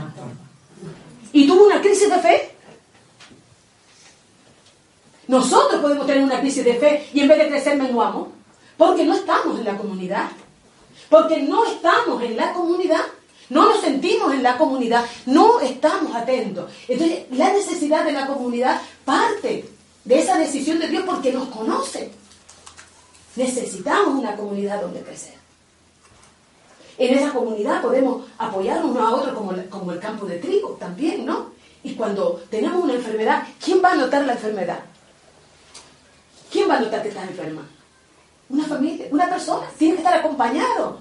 S2: Y tuvo una crisis de fe nosotros podemos tener una crisis de fe y en vez de crecer menguamos. Porque no estamos en la comunidad. Porque no estamos en la comunidad. No nos sentimos en la comunidad. No estamos atentos. Entonces, la necesidad de la comunidad parte de esa decisión de Dios porque nos conoce. Necesitamos una comunidad donde crecer. En esa comunidad podemos apoyar uno a otro como, el campo de trigo también, ¿no? Y cuando tenemos una enfermedad, ¿quién va a notar la enfermedad? ¿Quién va a notar que estás enferma? Una familia, una persona, tiene que estar acompañado.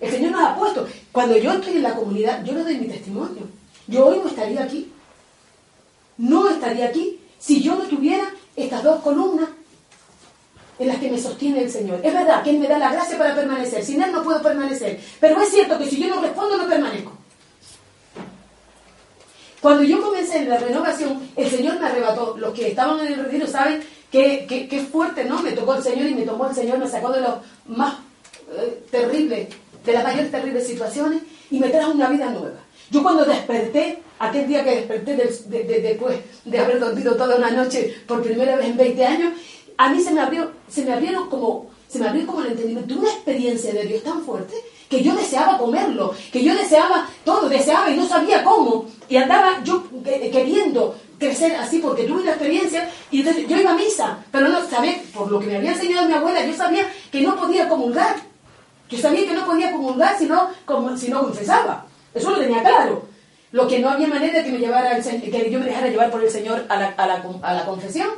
S2: El Señor nos ha puesto. Cuando yo estoy en la comunidad, yo le doy mi testimonio. Yo hoy no estaría aquí. No estaría aquí si yo no tuviera estas dos columnas en las que me sostiene el Señor. Es verdad que Él me da la gracia para permanecer. Sin Él no puedo permanecer. Pero es cierto que si yo no respondo, no permanezco. Cuando yo comencé en la renovación, el Señor me arrebató. Los que estaban en el retiro saben Qué, qué, fuerte, ¿no? Me tocó el Señor y me tomó el Señor, me sacó de los más eh, terribles, de las mayores terribles situaciones y me trajo una vida nueva. Yo cuando desperté, aquel día que desperté después de haber dormido toda una noche por primera vez en 20 años, a mí se me abrió, se me abrieron como, se me abrió como el entendimiento, una experiencia de Dios tan fuerte que yo deseaba comerlo, que yo deseaba todo, deseaba y no sabía cómo. Y andaba yo queriendo crecer así porque tuve una experiencia y entonces yo iba a misa, pero no sabía, por lo que me había enseñado mi abuela, yo sabía que no podía comulgar. Yo sabía que no podía comulgar si no, como, si confesaba. Eso lo tenía claro. Lo que no había manera de que me llevara que yo me dejara llevar por el Señor a la, a la, a la confesión.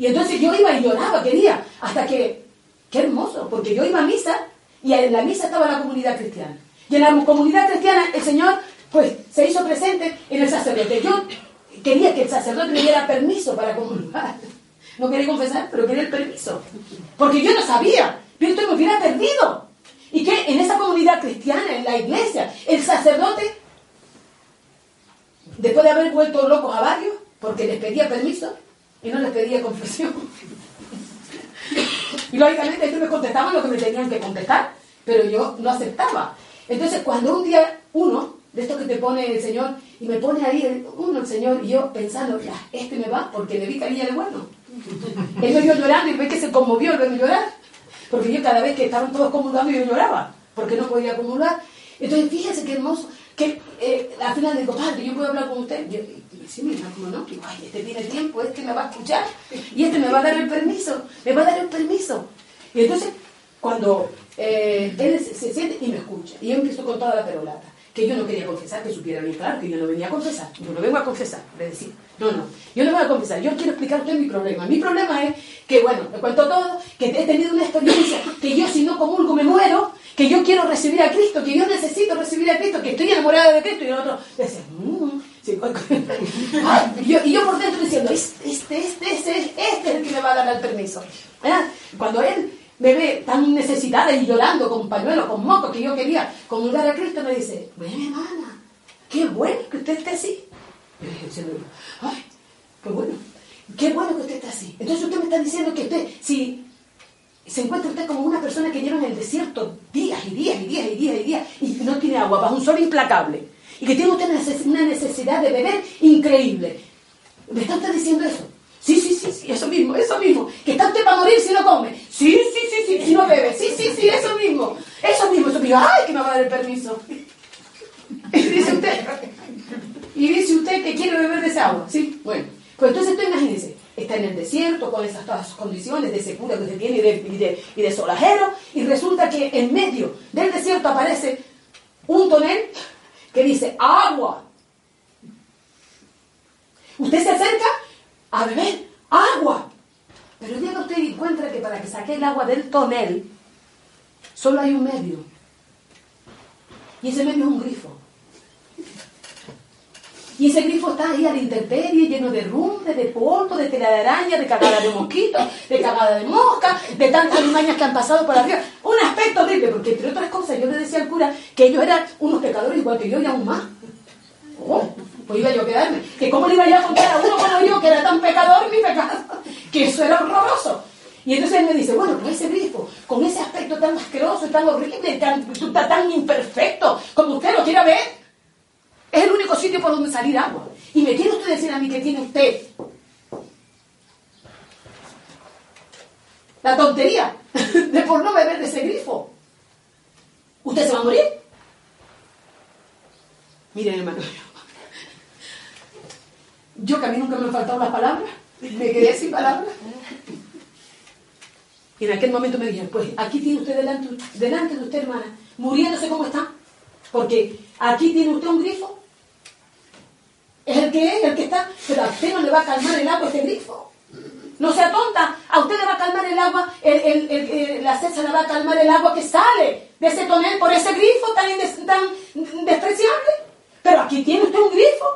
S2: Y entonces yo iba y lloraba, quería, hasta que, qué hermoso, porque yo iba a misa y en la misa estaba la comunidad cristiana. Y en la comunidad cristiana el Señor pues se hizo presente en el sacerdote. Yo quería que el sacerdote me diera permiso para comulgar. No quería confesar, pero quería el permiso. Porque yo no sabía. Pero esto me hubiera perdido. Y que en esa comunidad cristiana, en la iglesia, el sacerdote, después de haber vuelto locos a varios, porque les pedía permiso y no les pedía confesión. y lógicamente ellos me contestaban lo que me tenían que contestar, pero yo no aceptaba. Entonces, cuando un día uno de esto que te pone el Señor, y me pone ahí uno el Señor, y yo pensando, ya, este me va, porque le vi carilla de bueno. Él me vio llorando y ve que se conmovió al verme llorar, porque yo cada vez que estaban todos comulgando yo lloraba, porque no podía comulgar. Entonces, fíjense qué hermoso, que eh, al final digo, padre, yo puedo hablar con usted. Yo, y sí, mira, como no, digo, ay, este tiene tiempo, este me va a escuchar, y este me va a dar el permiso, me va a dar el permiso. Y entonces, cuando eh, él se, siente y me escucha, y yo empiezo con toda la perolata que yo no quería confesar, que supiera bien claro que yo no venía a confesar, yo no vengo a confesar, le decía, no, no, yo no voy a confesar, yo quiero explicar a usted mi problema. Mi problema es que, bueno, me cuento todo, que he tenido una experiencia, que yo si no comulgo me muero, que yo quiero recibir a Cristo, que yo necesito recibir a Cristo, que estoy enamorada de Cristo, y el otro decía, mmm, y, yo, por dentro diciendo, este, este, este, este, es el que me va a dar el permiso. Cuando él me ve tan necesitada y llorando con pañuelo, con moco, que yo quería comulgar a Cristo, me dice, bueno, hermana, qué bueno que usted esté así. Yo dije, ay, qué bueno, qué bueno que usted esté así. Entonces usted me está diciendo que usted, si, se encuentra usted como una persona que lleva en el desierto días y días y días y días y días y no tiene agua, bajo un sol implacable. Y que tiene usted una necesidad de beber increíble. ¿Me está usted diciendo eso? Sí, sí, sí, sí, eso mismo, eso mismo. Que está usted para morir si no come. Sí, sí, sí, sí, si no bebe. Sí, sí, sí, eso mismo. Eso mismo, eso mismo. Ay, que me va a dar el permiso. Y dice usted, y dice usted que quiere beber de esa agua. Sí, bueno. Pues entonces tú imagínese, está en el desierto con esas todas condiciones de secura que usted tiene y de, y, de, y de solajero, y resulta que en medio del desierto aparece un tonel que dice agua. Usted se acerca a beber agua. Pero el día que usted encuentra que para que saque el agua del tonel, solo hay un medio. Y ese medio es un grifo. Y ese grifo está ahí a la intemperie, lleno de rumbe, de polvo, de tela de araña, de cagada de mosquitos, de cagada de mosca, de tantas limañas que han pasado por arriba. Un aspecto horrible, porque entre otras cosas yo le decía al cura que ellos eran unos pecadores igual que yo y aún más. Oh, pues iba yo a quedarme. Que cómo le iba yo a contar a uno como yo, que era tan pecador mi pecado, [laughs] que eso era horroroso. Y entonces él me dice, bueno, pues ese grifo, con ese aspecto tan asqueroso, tan horrible, tan, tan imperfecto, como usted lo quiera ver, es el único sitio por donde salir agua. Y me quiere usted decir a mí que tiene usted la tontería [laughs] de por no beber de ese grifo. ¿Usted se va a morir? Miren, hermano, yo que a mí nunca me han faltado las palabras, me quedé sin palabras. Y en aquel momento me dijeron, pues aquí tiene usted delante, delante de usted, hermana, muriéndose como está. Porque aquí tiene usted un grifo que es, el que está, pero a usted no le va a calmar el agua este grifo. No sea tonta, a usted le va a calmar el agua, la cesa le va a calmar el agua que sale de ese tonel por ese grifo tan, despreciable. Pero aquí tiene usted un grifo.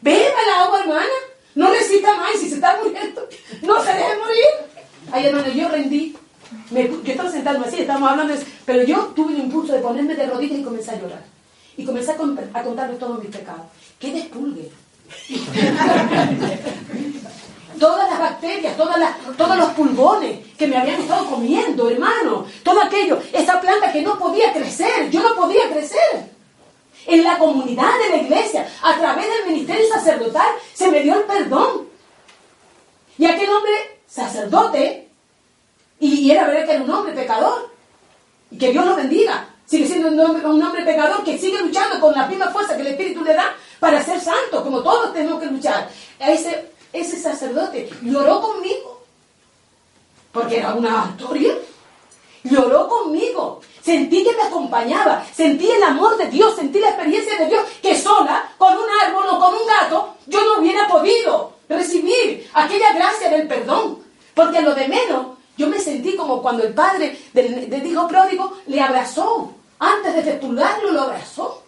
S2: Beba el agua, hermana. No necesita más si se está muriendo, no se deje morir. Ay, hermano, yo rendí. Me, yo estaba sentado así, estábamos hablando pero yo tuve el impulso de ponerme de rodillas y comencé a llorar. Y comencé a, a contarle todos mis pecados. ¡Qué despulgue! [laughs] Todas las bacterias, todas las, todos los pulgones que me habían estado comiendo, hermano, todo aquello, esa planta que no podía crecer, yo no podía crecer. En la comunidad de la iglesia, a través del ministerio sacerdotal, se me dio el perdón. Y aquel hombre, sacerdote, y, era verdad que era un hombre pecador, y que Dios lo bendiga, sigue siendo un hombre, pecador que sigue luchando con la misma fuerza que el Espíritu le da para ser santo, como todos tenemos que luchar. Ese, ese sacerdote lloró conmigo, porque era una historia. Lloró conmigo. Sentí que me acompañaba. Sentí el amor de Dios. Sentí la experiencia de Dios que sola, con un árbol o con un gato, yo no hubiera podido recibir aquella gracia del perdón. Porque lo de menos, yo me sentí como cuando el padre del, hijo pródigo le abrazó. Antes de fecundarlo, lo abrazó.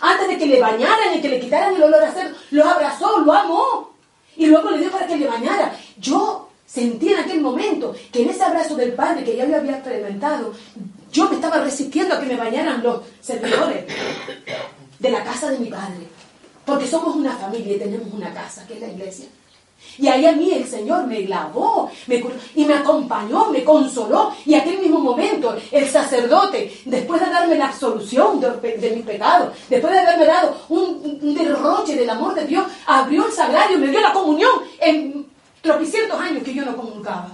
S2: Antes de que le bañaran y que le quitaran el olor a cerdo, lo abrazó, lo amó. Y luego le dio para que le bañara. Yo sentí en aquel momento que en ese abrazo del Padre que ya yo había experimentado, yo me estaba resistiendo a que me bañaran los servidores de la casa de mi Padre. Porque somos una familia y tenemos una casa, que es la iglesia. Y ahí a mí el Señor me lavó me y me acompañó, me consoló. Y aquel mismo momento el sacerdote, después de darme la absolución de, mis pecados, después de haberme dado un, derroche del amor de Dios, abrió el sagrario, me dio la comunión en tropicientos años que yo no comunicaba.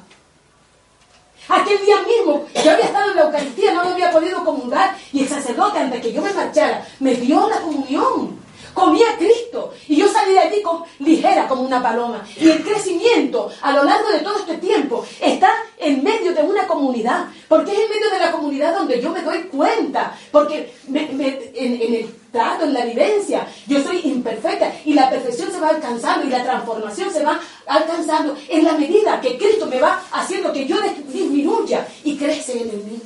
S2: Aquel día mismo, yo había estado en la Eucaristía, no había podido comulgar, y el sacerdote, antes que yo me marchara, me dio la comunión comía Cristo. Y yo salí de allí ligera como una paloma. Y el crecimiento a lo largo de todo este tiempo está en medio de una comunidad. Porque es en medio de la comunidad donde yo me doy cuenta. Porque en, en el trato, en la vivencia, yo soy imperfecta. Y la perfección se va alcanzando y la transformación se va alcanzando en la medida que Cristo me va haciendo que yo disminuya y crece en mí.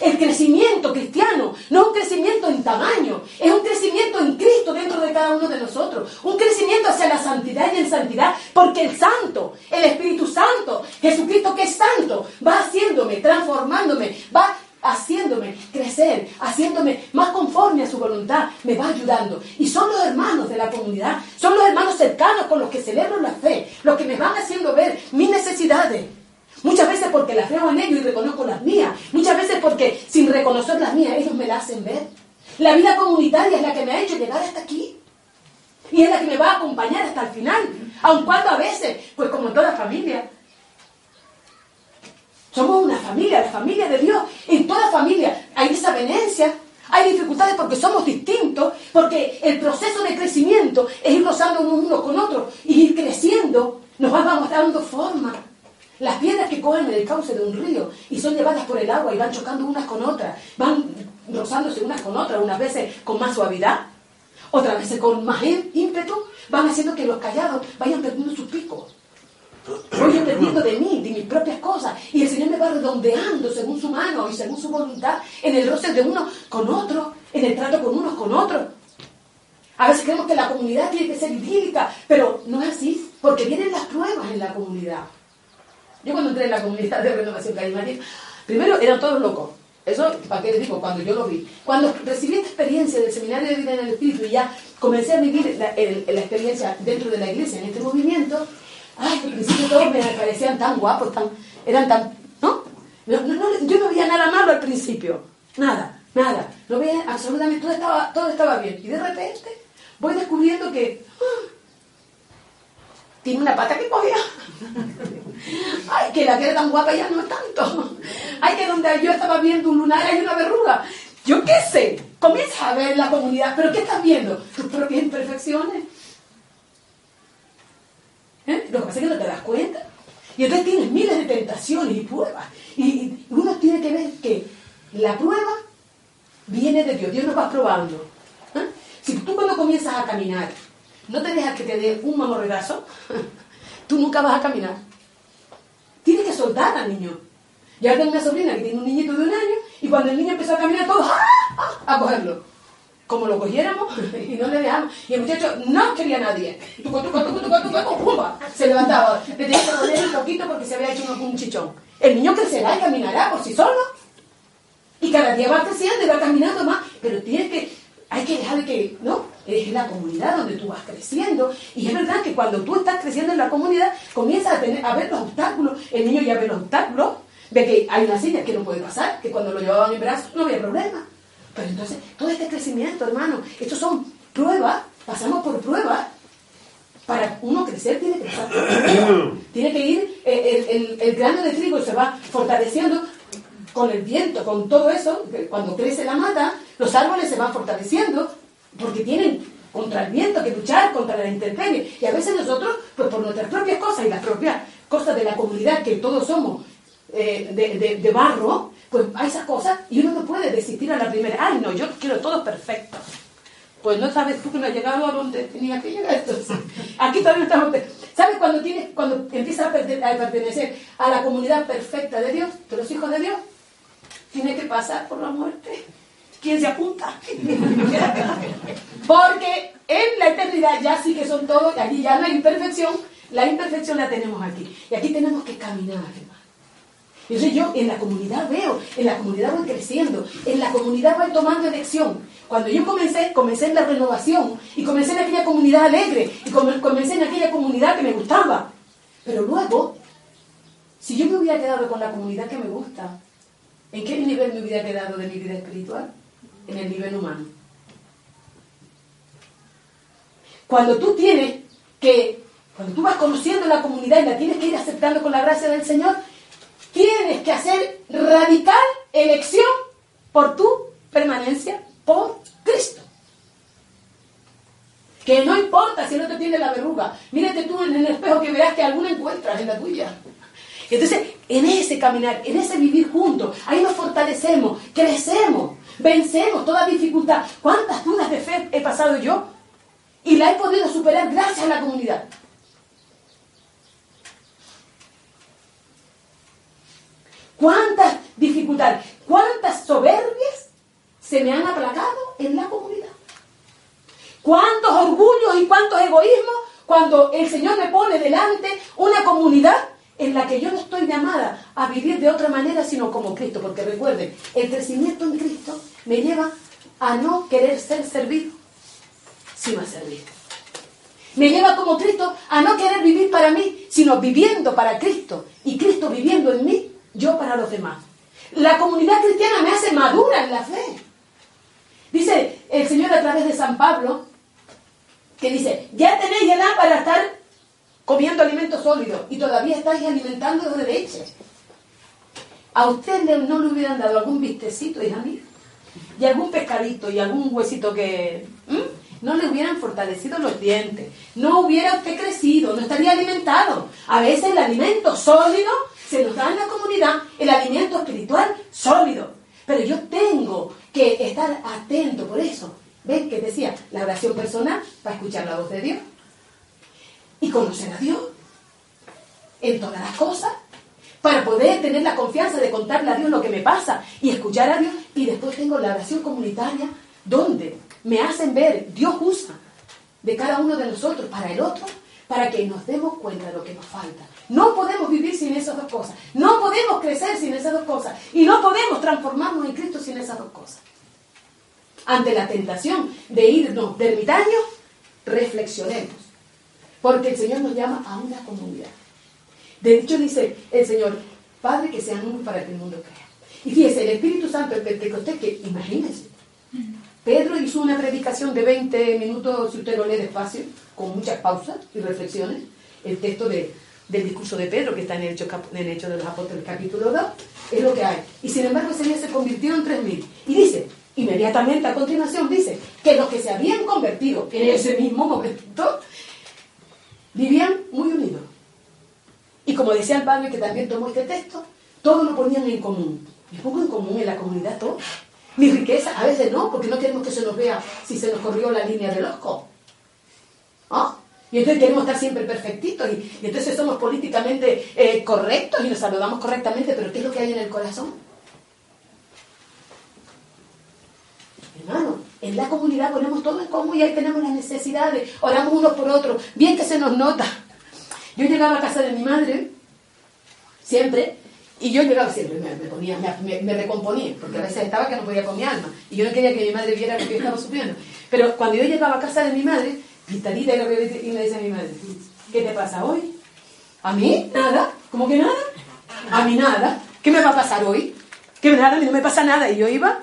S2: El crecimiento cristiano no es un crecimiento en tamaño, es un crecimiento en Cristo dentro de cada uno de nosotros. Un crecimiento hacia la santidad y en santidad, porque el Santo, el Espíritu Santo, Jesucristo que es santo, va haciéndome, transformándome, va haciéndome crecer, haciéndome más conforme a su voluntad, me va ayudando. Y son los hermanos de la comunidad, son los hermanos cercanos con los que celebro la fe, los que me van haciendo ver mis necesidades Muchas veces porque las veo en ellos y reconozco las mías. Muchas veces porque sin reconocer las mías, ellos me las hacen ver. La vida comunitaria es la que me ha hecho llegar hasta aquí. Y es la que me va a acompañar hasta el final. Aun cuando a veces, pues como toda familia, somos una familia, la familia de Dios. En toda familia hay desavenencias, hay dificultades porque somos distintos, porque el proceso de crecimiento es ir rozando uno con otro y ir creciendo, nos vamos dando forma. Las piedras que cogen en el cauce de un río y son llevadas por el agua y van chocando unas con otras, van rozándose unas con otras, unas veces con más suavidad, otras veces con más ímpetu, van haciendo que los callados vayan perdiendo sus picos. Voy perdiendo de mí, de mis propias cosas. Y el Señor me va redondeando según su mano y según su voluntad en el roce de uno con otro, en el trato con unos con otros. A veces creemos que la comunidad tiene que ser idílica, pero no es así, porque vienen las pruebas en la comunidad. Yo cuando entré en la comunidad de renovación carismática, primero eran todos locos. Eso, ¿para qué les digo? Cuando yo lo vi. Cuando recibí esta experiencia del seminario de vida en el Espíritu y ya comencé a vivir la, experiencia dentro de la iglesia, en este movimiento, Ay, al principio todos me parecían tan guapos, tan, eran tan... ¿no? yo no veía nada malo al principio. Nada, nada. No veía absolutamente, todo estaba, todo estaba bien. Y de repente voy descubriendo que... ¡ah! Tiene una pata que cogía. Ay, que la que tan guapa ya no es tanto. Ay, que donde yo estaba viendo un lunar hay una verruga. Yo qué sé. Comienza a ver la comunidad. ¿Pero qué estás viendo? Tus propias imperfecciones ¿Eh? Lo que pasa es que no te das cuenta. Y entonces tienes miles de tentaciones y pruebas. Y, uno tiene que ver que la prueba viene de Dios. Dios nos va probando. ¿Eh? Si tú cuando comienzas a caminar no te dejas que te dé un mamorregazo, tú nunca vas a caminar. Tienes que soltar al niño. Ya tengo una sobrina que tiene un niñito de un año y cuando el niño empezó a caminar, todos a cogerlo como lo cogiéramos y no le dejamos. Y el muchacho no quería a nadie. Se levantaba. Le tenía que poner un poquito porque se había hecho un, chichón. El niño crecerá y caminará por sí solo. Y cada día va creciendo y va caminando más. Pero tienes que, hay que dejar que, ¿no? Es la comunidad donde tú vas creciendo. Y es verdad que cuando tú estás creciendo en la comunidad, comienzas a, tener, a ver los obstáculos. El niño ya ve los obstáculos. Ve que hay una silla que no puede pasar, que cuando lo llevaban en brazos no había problema. Pero entonces, todo este crecimiento, hermano, estos son pruebas, pasamos por pruebas. Para uno crecer tiene que pasar [coughs] Tiene que ir, eh, el, el, grano de trigo se va fortaleciendo con el viento, con todo eso. Cuando crece la mata, los árboles se van fortaleciendo porque tienen contra el viento que luchar, contra la intemperie. Y a veces nosotros, pues por nuestras propias cosas y las propias cosas de la comunidad, que todos somos eh, de, de, barro, pues hay esas cosas y uno no puede desistir a la primera. Ay, no, yo quiero todo perfecto. Pues no sabes tú que no has llegado a donde tenía que llegar. Entonces, aquí todavía estamos. ¿Sabes cuando, tienes, cuando empiezas a, pertenecer a la comunidad perfecta de Dios, de los hijos de Dios? Tiene que pasar por la muerte. ¿Quién se apunta? Porque en la eternidad ya sí que son todos, allí ya no hay imperfección, la imperfección la tenemos aquí. Y aquí tenemos que caminar, entonces yo en la comunidad veo, en la comunidad voy creciendo, en la comunidad voy tomando elección. Cuando yo comencé, comencé en la renovación y comencé en aquella comunidad alegre y comencé en aquella comunidad que me gustaba. Pero luego, si yo me hubiera quedado con la comunidad que me gusta, ¿en qué nivel me hubiera quedado de mi vida espiritual? En el nivel humano. Cuando tú tienes que, cuando tú vas conociendo la comunidad y la tienes que ir aceptando con la gracia del Señor, tienes que hacer radical elección por tu permanencia por Cristo. Que no importa si no te tiene la verruga, mírate tú en el espejo que verás que alguna encuentras en la tuya. Entonces, en ese caminar, en ese vivir juntos, ahí nos fortalecemos, crecemos, vencemos toda dificultad. ¿Cuántas dudas de fe he pasado yo? Y la he podido superar gracias a la comunidad. cuántas dificultades, cuántas soberbias se me han aplacado en la comunidad. Cuántos orgullos y cuántos egoísmos cuando el Señor me pone delante una comunidad en la que yo no estoy llamada a vivir de otra manera sino como Cristo. Porque recuerden, el crecimiento en Cristo me lleva a no querer ser servido, sino a servir. Me lleva como Cristo a no querer vivir para mí, sino viviendo para Cristo. Y Cristo viviendo en mí, yo para los demás. La comunidad cristiana me hace madura en la fe. Dice el Señor a través de San Pablo, que dice, ya tenéis edad para estar comiendo alimentos sólidos y todavía estáis alimentando de leche. ¿A usted no le hubieran dado algún vistecito, hija mía? Y algún pescadito y algún huesito que... No le hubieran fortalecido los dientes. No hubiera usted crecido, no estaría alimentado. A veces el alimento sólido se nos da en la comunidad, el alimento espiritual sólido. Pero yo tengo que estar atento por eso. ¿Ven que decía? La oración personal para escuchar la voz de Dios. Y conocer a Dios en todas las cosas para poder tener la confianza de contarle a Dios lo que me pasa y escuchar a Dios. Y después tengo la oración comunitaria, donde me hacen ver, Dios usa de cada uno de nosotros para el otro, para que nos demos cuenta de lo que nos falta. No podemos vivir sin esas dos cosas. No podemos crecer sin esas dos cosas. Y no podemos transformarnos en Cristo sin esas dos cosas. Ante la tentación de irnos de ermitaño, reflexionemos. Porque el Señor nos llama a una comunidad. De hecho, dice el Señor, Padre, que sean uno para que el mundo crea. Y fíjese, el Espíritu Santo, el Pentecostés, que imagínense, Pedro hizo una predicación de 20 minutos, si usted lo lee despacio, con muchas pausas y reflexiones, el texto de, del discurso de Pedro, que está en el Hecho, en Hecho de los Apóstoles capítulo 2, es lo que hay. Y sin embargo ese día se convirtió en 3.000. Y dice, inmediatamente a continuación, dice, que los que se habían convertido en ese mismo momento, vivían muy unidos. Y como decía el padre que también tomó este texto, todos lo ponían en común. Y pongo en común en la comunidad todo. Mi riqueza, a veces no, porque no queremos que se nos vea si se nos corrió la línea del osco. ¿Ah? Y entonces queremos estar siempre perfectitos y, entonces somos políticamente eh, correctos y nos saludamos correctamente, pero ¿qué es lo que hay en el corazón? Hermano, en la comunidad ponemos todo en común y ahí tenemos las necesidades, oramos unos por otros, bien que se nos nota. Yo llegaba a casa de mi madre, siempre, y yo llegaba siempre, me, ponía, me, recomponía, porque a veces estaba que no podía con mi alma, y yo no quería que mi madre viera lo que yo estaba sufriendo. Pero cuando yo llegaba a casa de mi madre, pintadita y, le decía a mi madre, ¿qué te pasa hoy? ¿A mí? ¿Nada? ¿Cómo que nada? A mí nada. ¿Qué me va a pasar hoy? Que nada, a mí no me pasa nada. Y yo iba.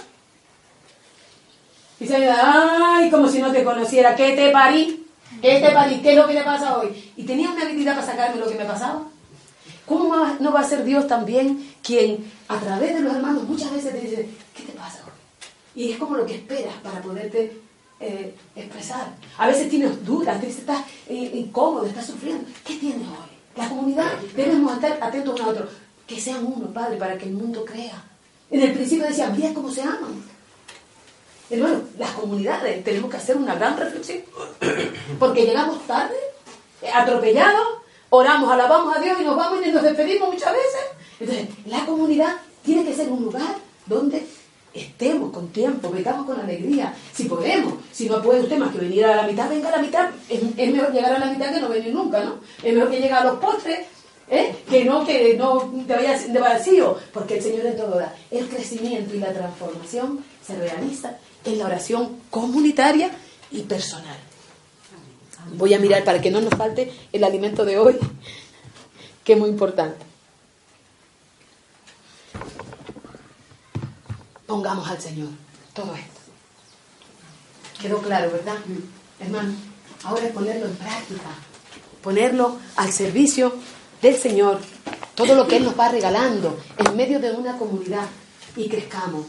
S2: Y se me ay, como si no te conociera. ¿Qué te parí? ¿Qué te parí? ¿Qué es lo que te pasa hoy? Y tenía una habilidad para sacarme lo que me pasaba. ¿Cómo no va a ser Dios también quien a través de los hermanos muchas veces te dice, ¿qué te pasa hoy? Y es como lo que esperas para poderte eh, expresar. A veces tienes dudas, estás eh, incómodo, estás sufriendo. ¿Qué tienes hoy? La comunidad debemos estar atentos uno a otro. Que sean uno, Padre, para que el mundo crea. En el principio decían, mira cómo se aman. Hermano, las comunidades tenemos que hacer una gran reflexión. Porque llegamos tarde, atropellados, oramos, alabamos a Dios y nos vamos y nos despedimos muchas veces. Entonces, la comunidad tiene que ser un lugar donde estemos con tiempo, vengamos con alegría, si podemos. Si no puede usted más que venir a la mitad, venga a la mitad. Es, mejor llegar a la mitad que no venir nunca, ¿no? Es mejor que llegue a los postres, ¿eh? que no que no te vayas de vacío, porque el Señor en todo da. El crecimiento y la transformación se realiza en la oración comunitaria y personal. Voy a mirar para que no nos falte el alimento de hoy, [laughs] que es muy importante. Pongamos al Señor todo esto. Quedó claro, ¿verdad? Hermano, ahora es ponerlo en práctica, ponerlo al servicio del Señor, todo lo que Él nos va regalando en medio de una comunidad y crezcamos.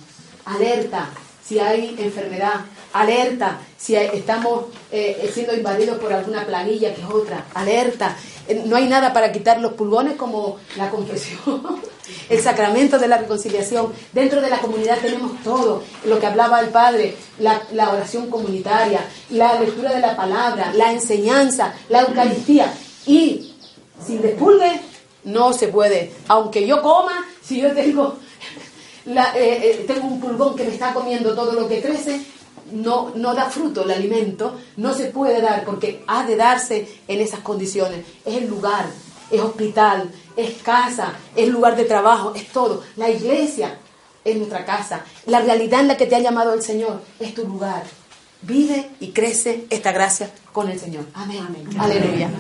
S2: Alerta, si hay enfermedad, alerta, si estamos eh, siendo invadidos por alguna planilla que es otra, alerta. Eh, no hay nada para quitar los pulgones como la confesión, [laughs] el sacramento de la reconciliación. Dentro de la comunidad tenemos todo, lo que hablaba el Padre, la, la oración comunitaria, la lectura de la palabra, la enseñanza, la Eucaristía. Y sin despulgue no se puede. Aunque yo coma, si yo tengo eh, eh, tengo un pulgón que me está comiendo todo lo que crece, no, no da fruto el alimento, no se puede dar porque ha de darse en esas condiciones. Es el lugar, es hospital, es casa, es lugar de trabajo, es todo. La iglesia es nuestra casa. La realidad en la que te ha llamado el Señor es tu lugar. vive y crece esta gracia con el Señor. Amén. Aleluya.